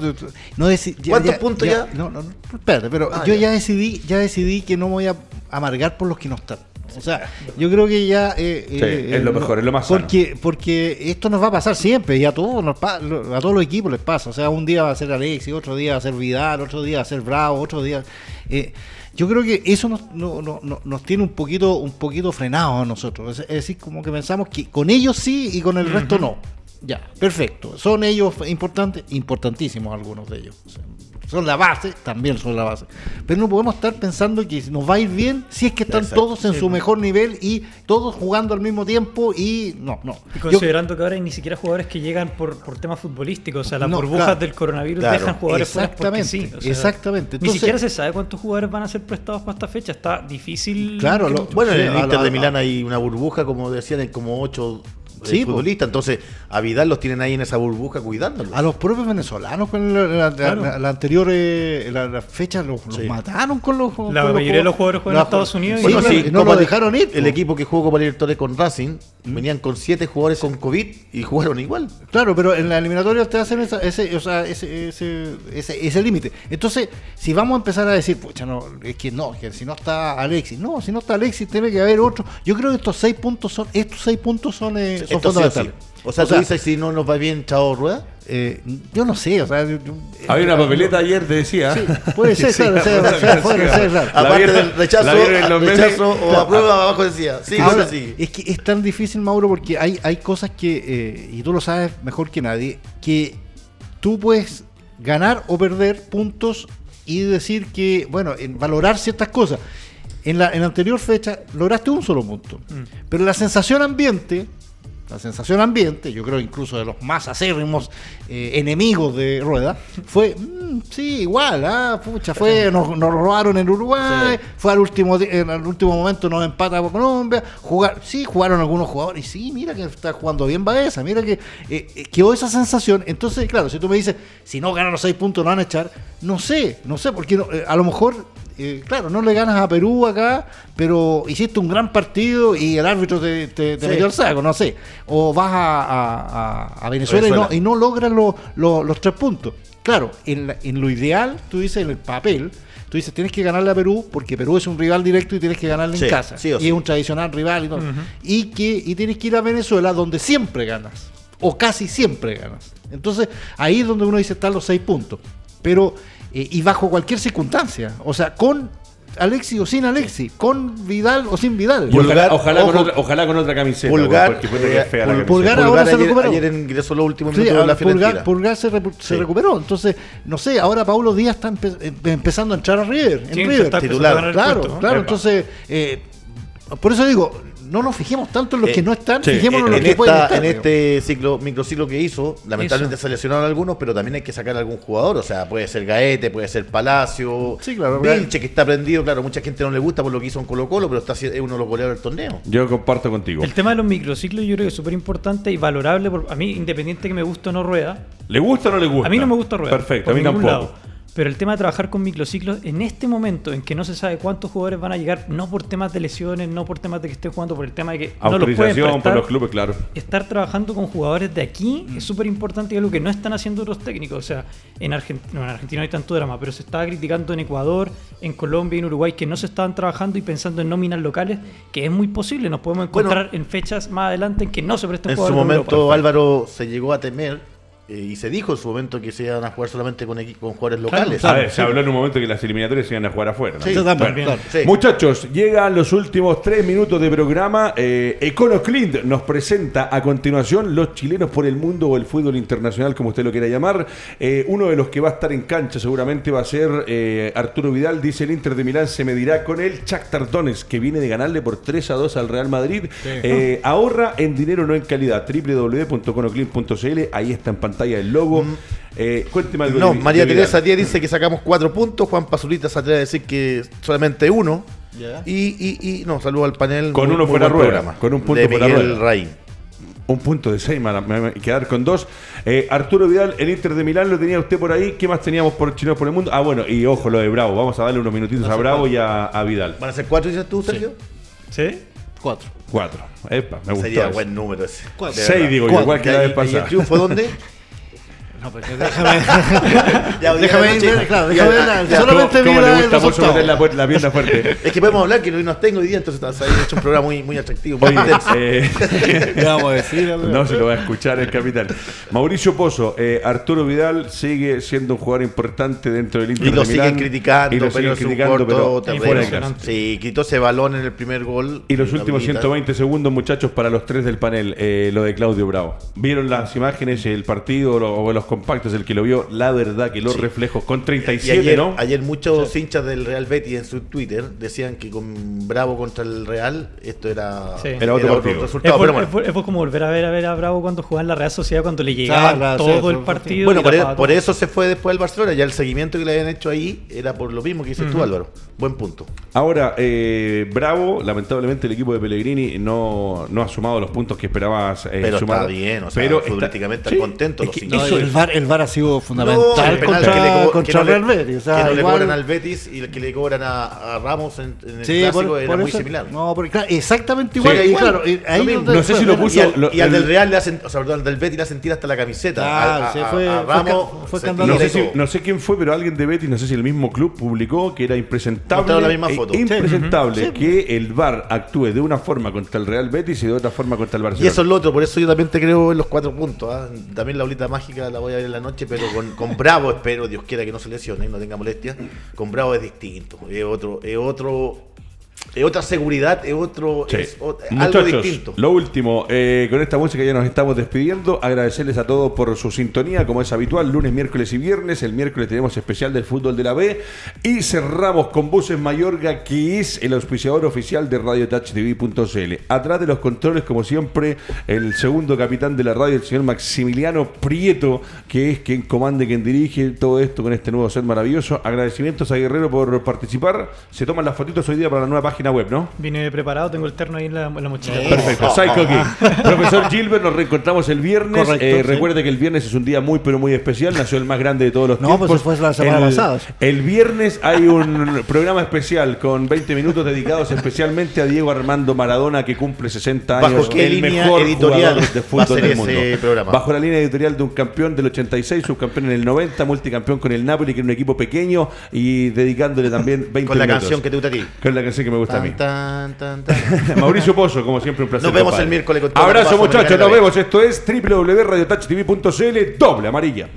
no deci- ya- ¿Cuántos ya- puntos ya? No, no, no, espérate, pero Ah, yo ya. ya. decidí, ya decidí que no me voy a amargar por los que no están. O sea, yo creo que ya eh, Sí, eh, es lo no- mejor, es lo más sano. porque porque esto nos va a pasar siempre y a todos nos pa- lo- a todos los equipos les pasa. O sea, un día va a ser Alexis, otro día va a ser Vidal, otro día va a ser Bravo, otro día. eh, yo creo que eso nos, no- no- no- nos tiene un poquito un poquito frenados a nosotros. Es, es decir, como que pensamos que con ellos sí y con el resto no. Ya, perfecto. Son ellos importantes, importantísimos algunos de ellos. Son la base, también son la base. Pero no podemos estar pensando que nos va a ir bien si es que están Exacto. todos en su mejor nivel y todos jugando al mismo tiempo y no, no. Y Yo- considerando que ahora hay ni siquiera jugadores que llegan por, por temas futbolísticos, o sea, las No, burbujas claro. del coronavirus Claro, dejan jugadores fuera porque exactamente, sí. o sea, exactamente. ni siquiera se sabe cuántos jugadores van a ser prestados para esta fecha. Está difícil. Claro, lo- Bueno, Sí, en el Inter de Milán hay una burbuja, como decían, hay como ocho eh, Sí, futbolistas. Entonces, a Vidal los tienen ahí en esa burbuja cuidándolos. A los propios venezolanos con la, la- la- Claro. la- la anterior eh, la, la fecha los, mataron con los con La los mayoría de los jugadores juegan en Estados Unidos Bueno, sí, no lo dejaron ir. El po. equipo que jugó Copa Libertadores con Racing venían con siete jugadores con COVID y jugaron igual. Claro, pero en la eliminatoria te hacen esa- ese, o sea, ese, ese, ese, ese límite. Entonces, si vamos a empezar a decir, pucha, no, es que no, que si no está Alexis, no, si no está Alexis, tiene que haber otro. Yo creo que estos seis puntos son, estos seis puntos son, eh, son Esto sí o fundamentales. sí. O sea, tú dices, si no nos va bien, chao Rueda. eh, yo no sé, o sea, yo- yo- Había una papeleta ayer, te decía. Sí, puede ser, Sí, claro, sí, puede ser, puede ser, claro. La Aparte del rechazo, la rechazo o aprueba, abajo decía. Sí, Ahora, sí. es que es tan difícil, Mauro, porque hay, hay cosas que, eh, y tú lo sabes mejor que nadie, que tú puedes ganar o perder puntos y decir que, bueno, en valorar ciertas cosas. En la, en la anterior fecha lograste un solo punto, pero la sensación ambiente, la sensación ambiente, yo creo incluso de los más acérrimos eh, enemigos de Rueda, fue, mm, sí, igual, ah, pucha, fue, nos, nos robaron en Uruguay, Sí. fue al último, en el último momento nos empata con Colombia, jugar, sí, jugaron algunos jugadores, y sí, mira que está jugando bien Baeza, mira que eh, eh, quedó esa sensación, entonces, claro, si tú me dices, si no ganan los seis puntos no van a echar, no sé, no sé, porque no- eh, a lo mejor eh, claro, no le ganas a Perú acá, pero hiciste un gran partido y el árbitro te, te- te Sí. metió al saco, no sé. O vas a, a- a- a Venezuela, Venezuela. Y, no, y no logras lo- lo- los tres puntos. Claro, en, la- en lo ideal, tú dices en el papel, tú dices tienes que ganarle a Perú porque Perú es un rival directo y tienes que ganarle Sí, en casa. sí y sí. es un tradicional rival y todo. Y que y tienes que ir a Venezuela donde siempre ganas. O casi siempre ganas. Entonces, ahí es donde uno dice están los seis puntos. Pero, eh, y bajo cualquier circunstancia. O sea, con Alexi o sin Alexi, con Vidal o sin Vidal. Ojalá, Pulgar, ojalá con ojo. otra, ojalá con otra camiseta. Pulgar, porque que eh, fea la Pul- camiseta. Pulgar ahora se ayer, recuperó. ayer ingresó los últimos Sí, minutos de la Pulgar, Fiorentina. Pulgar se, repu- se Sí. recuperó. Entonces, no sé, ahora Paulo Díaz está empe- em- empezando a entrar a River. En Sí, se River. titular. Claro, puesto, ¿no? claro. Epa. Entonces, eh, por eso digo, no nos fijemos tanto en los Eh, que no están, sí, fijémonos en en, los que pueden esta- estar. en este ciclo, microciclo que hizo, lamentablemente Eso. se lesionaron algunos, pero también hay que sacar a algún jugador. O sea, puede ser Gaete, puede ser Palacio, Sí, claro, Vilche, que está prendido. Claro, mucha gente no le gusta por lo que hizo en Colo Colo, pero está, es uno de los goleadores del torneo. Yo comparto contigo. El tema de los microciclos yo creo que es súper importante y valorable. Por, a mí, independiente que me guste o no rueda, ¿Le gusta o no le gusta? a mí no me gusta rueda. Perfecto, a mí tampoco. lado. Pero el tema de trabajar con microciclos, en este momento en que no se sabe cuántos jugadores van a llegar, no por temas de lesiones, no por temas de que estén jugando, por el tema de que no los pueden Autorización por prestar, los clubes, claro. estar trabajando con jugadores de aquí es súper importante y algo que no están haciendo otros técnicos. O sea, en, Argent- no, en Argentina no hay tanto drama, pero se estaba criticando en Ecuador, en Colombia y en Uruguay que no se estaban trabajando y pensando en nóminas locales, que es muy posible. Nos podemos Bueno, encontrar en fechas más adelante en que no se presten En su jugadores momento. Álvaro se llegó a temer eh, y se dijo en su momento que se iban a jugar solamente con, con jugadores Claro, locales. a ver, se habló en un momento que las eliminatorias se iban a jugar afuera. ¿no? Sí, Bueno, claro. Sí. Muchachos, llegan los últimos tres minutos de programa. Eh, EconoClint nos presenta a continuación los chilenos por el mundo o el fútbol internacional, como usted lo quiera llamar. Eh, uno de los que va a estar en cancha seguramente va a ser eh, Arturo Vidal. Dice el Inter de Milán se medirá con el Shakhtar Donetsk, que viene de ganarle por 3 a 2 al Real Madrid. Eh, ahorra en dinero, no en calidad. www.conoclint.cl. Ahí está en pantalla el logo. Eh, cuénteme algo Mm. No, de- María de. Teresa Díaz dice que sacamos cuatro puntos. Juan Pazurita se atreve a decir que solamente uno. Y, y, y no, saludo al panel. Con muy- uno muy fuera rueda, con un punto de fuera Miguel rueda. Raín. Un punto de seis, me- me- quedar con dos. Eh, Arturo Vidal, el Inter de Milán, lo tenía usted por ahí. ¿Qué más teníamos por Chinos por el Mundo? Ah, bueno, y ojo, lo de Bravo. Vamos a darle unos minutitos a Bravo y a, a Vidal. ¿Van a ser cuatro, dices tú, Sergio? ¿Sí? Cuatro. Cuatro. Epa, me gustó. Sería eso. buen número ese. Cuatro. Seis, digo Cuatro. igual que la ¿Y- vez ¿Y el pasada. triunfo dónde? No, pero déjame. Ya, déjame ver, claro, déjame ver ya, la- ya. solamente ¿Cómo, vi cómo la- le el gusta mucho resultado. meter la, la pierna fuerte? Es que podemos hablar que hoy no tengo hoy día, entonces se ha hecho un programa muy, muy atractivo. muy Oye, eh, ¿Qué vamos a decir? No se lo va a escuchar el capitán. Mauricio Pozo, eh, Arturo Vidal sigue siendo un jugador importante dentro del Inter Y lo de Milán. siguen criticando, y lo pero siguen criticando, corto pero fuera de casa. Sí, quitó ese balón en el primer gol. Y los últimos habilita. 120 segundos, muchachos, para los tres del panel, eh, lo de Claudio Bravo. ¿Vieron las imágenes, el partido o los compactos, el que lo vio? La verdad que los reflejos con Y 37, ayer, ¿no? ayer muchos hinchas del Real Betis en su Twitter decían que con Bravo contra el Real esto era, Sí. Era otro partido. Es, resultado. fue, Pero bueno, como volver a ver a ver a Bravo cuando jugaba en la Real Sociedad cuando le llegaba Claro, todo sí, el sí, partido. Bueno, y por, e- por eso se fue después del Barcelona. Ya el seguimiento que le habían hecho ahí era por lo mismo que dices tú, Álvaro. Buen punto. Ahora, eh, Bravo, lamentablemente el equipo de Pellegrini no, no ha sumado los puntos que esperabas eh, Pero sumar. está bien, o sea, Pero futbolísticamente está- es los que hinchas. No, eso el, VAR, el VAR ha sido No, fundamental penal contra, que le co- contra que no le- el Betis. O sea, que no le cobran al Betis y el que le cobran a, a Ramos en, en el Sí, clásico por- era por muy eso- similar. No, porque, claro, exactamente igual. Sí, y igual. claro, y ahí Lo mismo. donde No sé si lo puso- y al, lo- y al el- del Real le hacen, o sea, perdón, al del Betis le hacen tirar hasta la camiseta. Claro, a, a- sí, fue- a fue Ramos ca- fue se escandaloso. No sé, si, no sé quién fue, pero alguien de Betis, no sé si el mismo club publicó que era impresentable, Mostraron la misma e foto. impresentable Sí. que el VAR actúe de una forma contra el Real Betis y de otra forma contra el Y Barcelona. eso es lo otro, por eso yo también te creo en los cuatro puntos. ¿ah? También la bolita mágica la voy a ver en la noche, pero con, con Bravo espero, Dios quiera que no se lesione, no tenga molestia. Con Bravo es distinto, es otro, es otro, es otra seguridad, es otro, Sí. es o- algo Muchachos, distinto. lo último, eh, con esta música ya nos estamos despidiendo. Agradecerles a todos por su sintonía, como es habitual, lunes, miércoles y viernes. El miércoles tenemos especial del fútbol de la B. Y cerramos con Buses Mayorga, que es el auspiciador oficial de Radio Touch TV.cl. Atrás de los controles, como siempre, el segundo capitán de la radio, el señor Maximiliano Prieto, que es quien comanda y quien dirige todo esto con este nuevo set maravilloso. Agradecimientos a Guerrero por participar. Se toman las fotitos hoy día para la nueva página web, ¿no? Vine preparado, tengo el terno ahí en la, en la mochila. Perfecto, Psycho King. Profesor Gilbert, nos reencontramos el viernes. Correcto, Eh, sí. Recuerde que el viernes es un día muy, pero muy especial. Nació el más grande de todos los No, tiempos. pues fue la semana el, pasada. El viernes hay un programa especial con 20 minutos dedicados especialmente a Diego Armando Maradona, que cumple 60 años. ¿Bajo qué el línea mejor editorial jugador de va a fútbol ser del ese mundo. programa? Bajo la línea editorial de un campeón del 86, subcampeón en el 90, multicampeón con el Napoli, que era un equipo pequeño, y dedicándole también 20 Con la minutos. canción que te gusta a ti. Con la canción que me gusta a mí. Tan, tan, tan, tan. Mauricio Pozo, como siempre, un placer. Nos vemos el miércoles con todo Abrazo, muchachos. Nos vemos. Esto es www.radiotouchtv.cl, doble amarilla.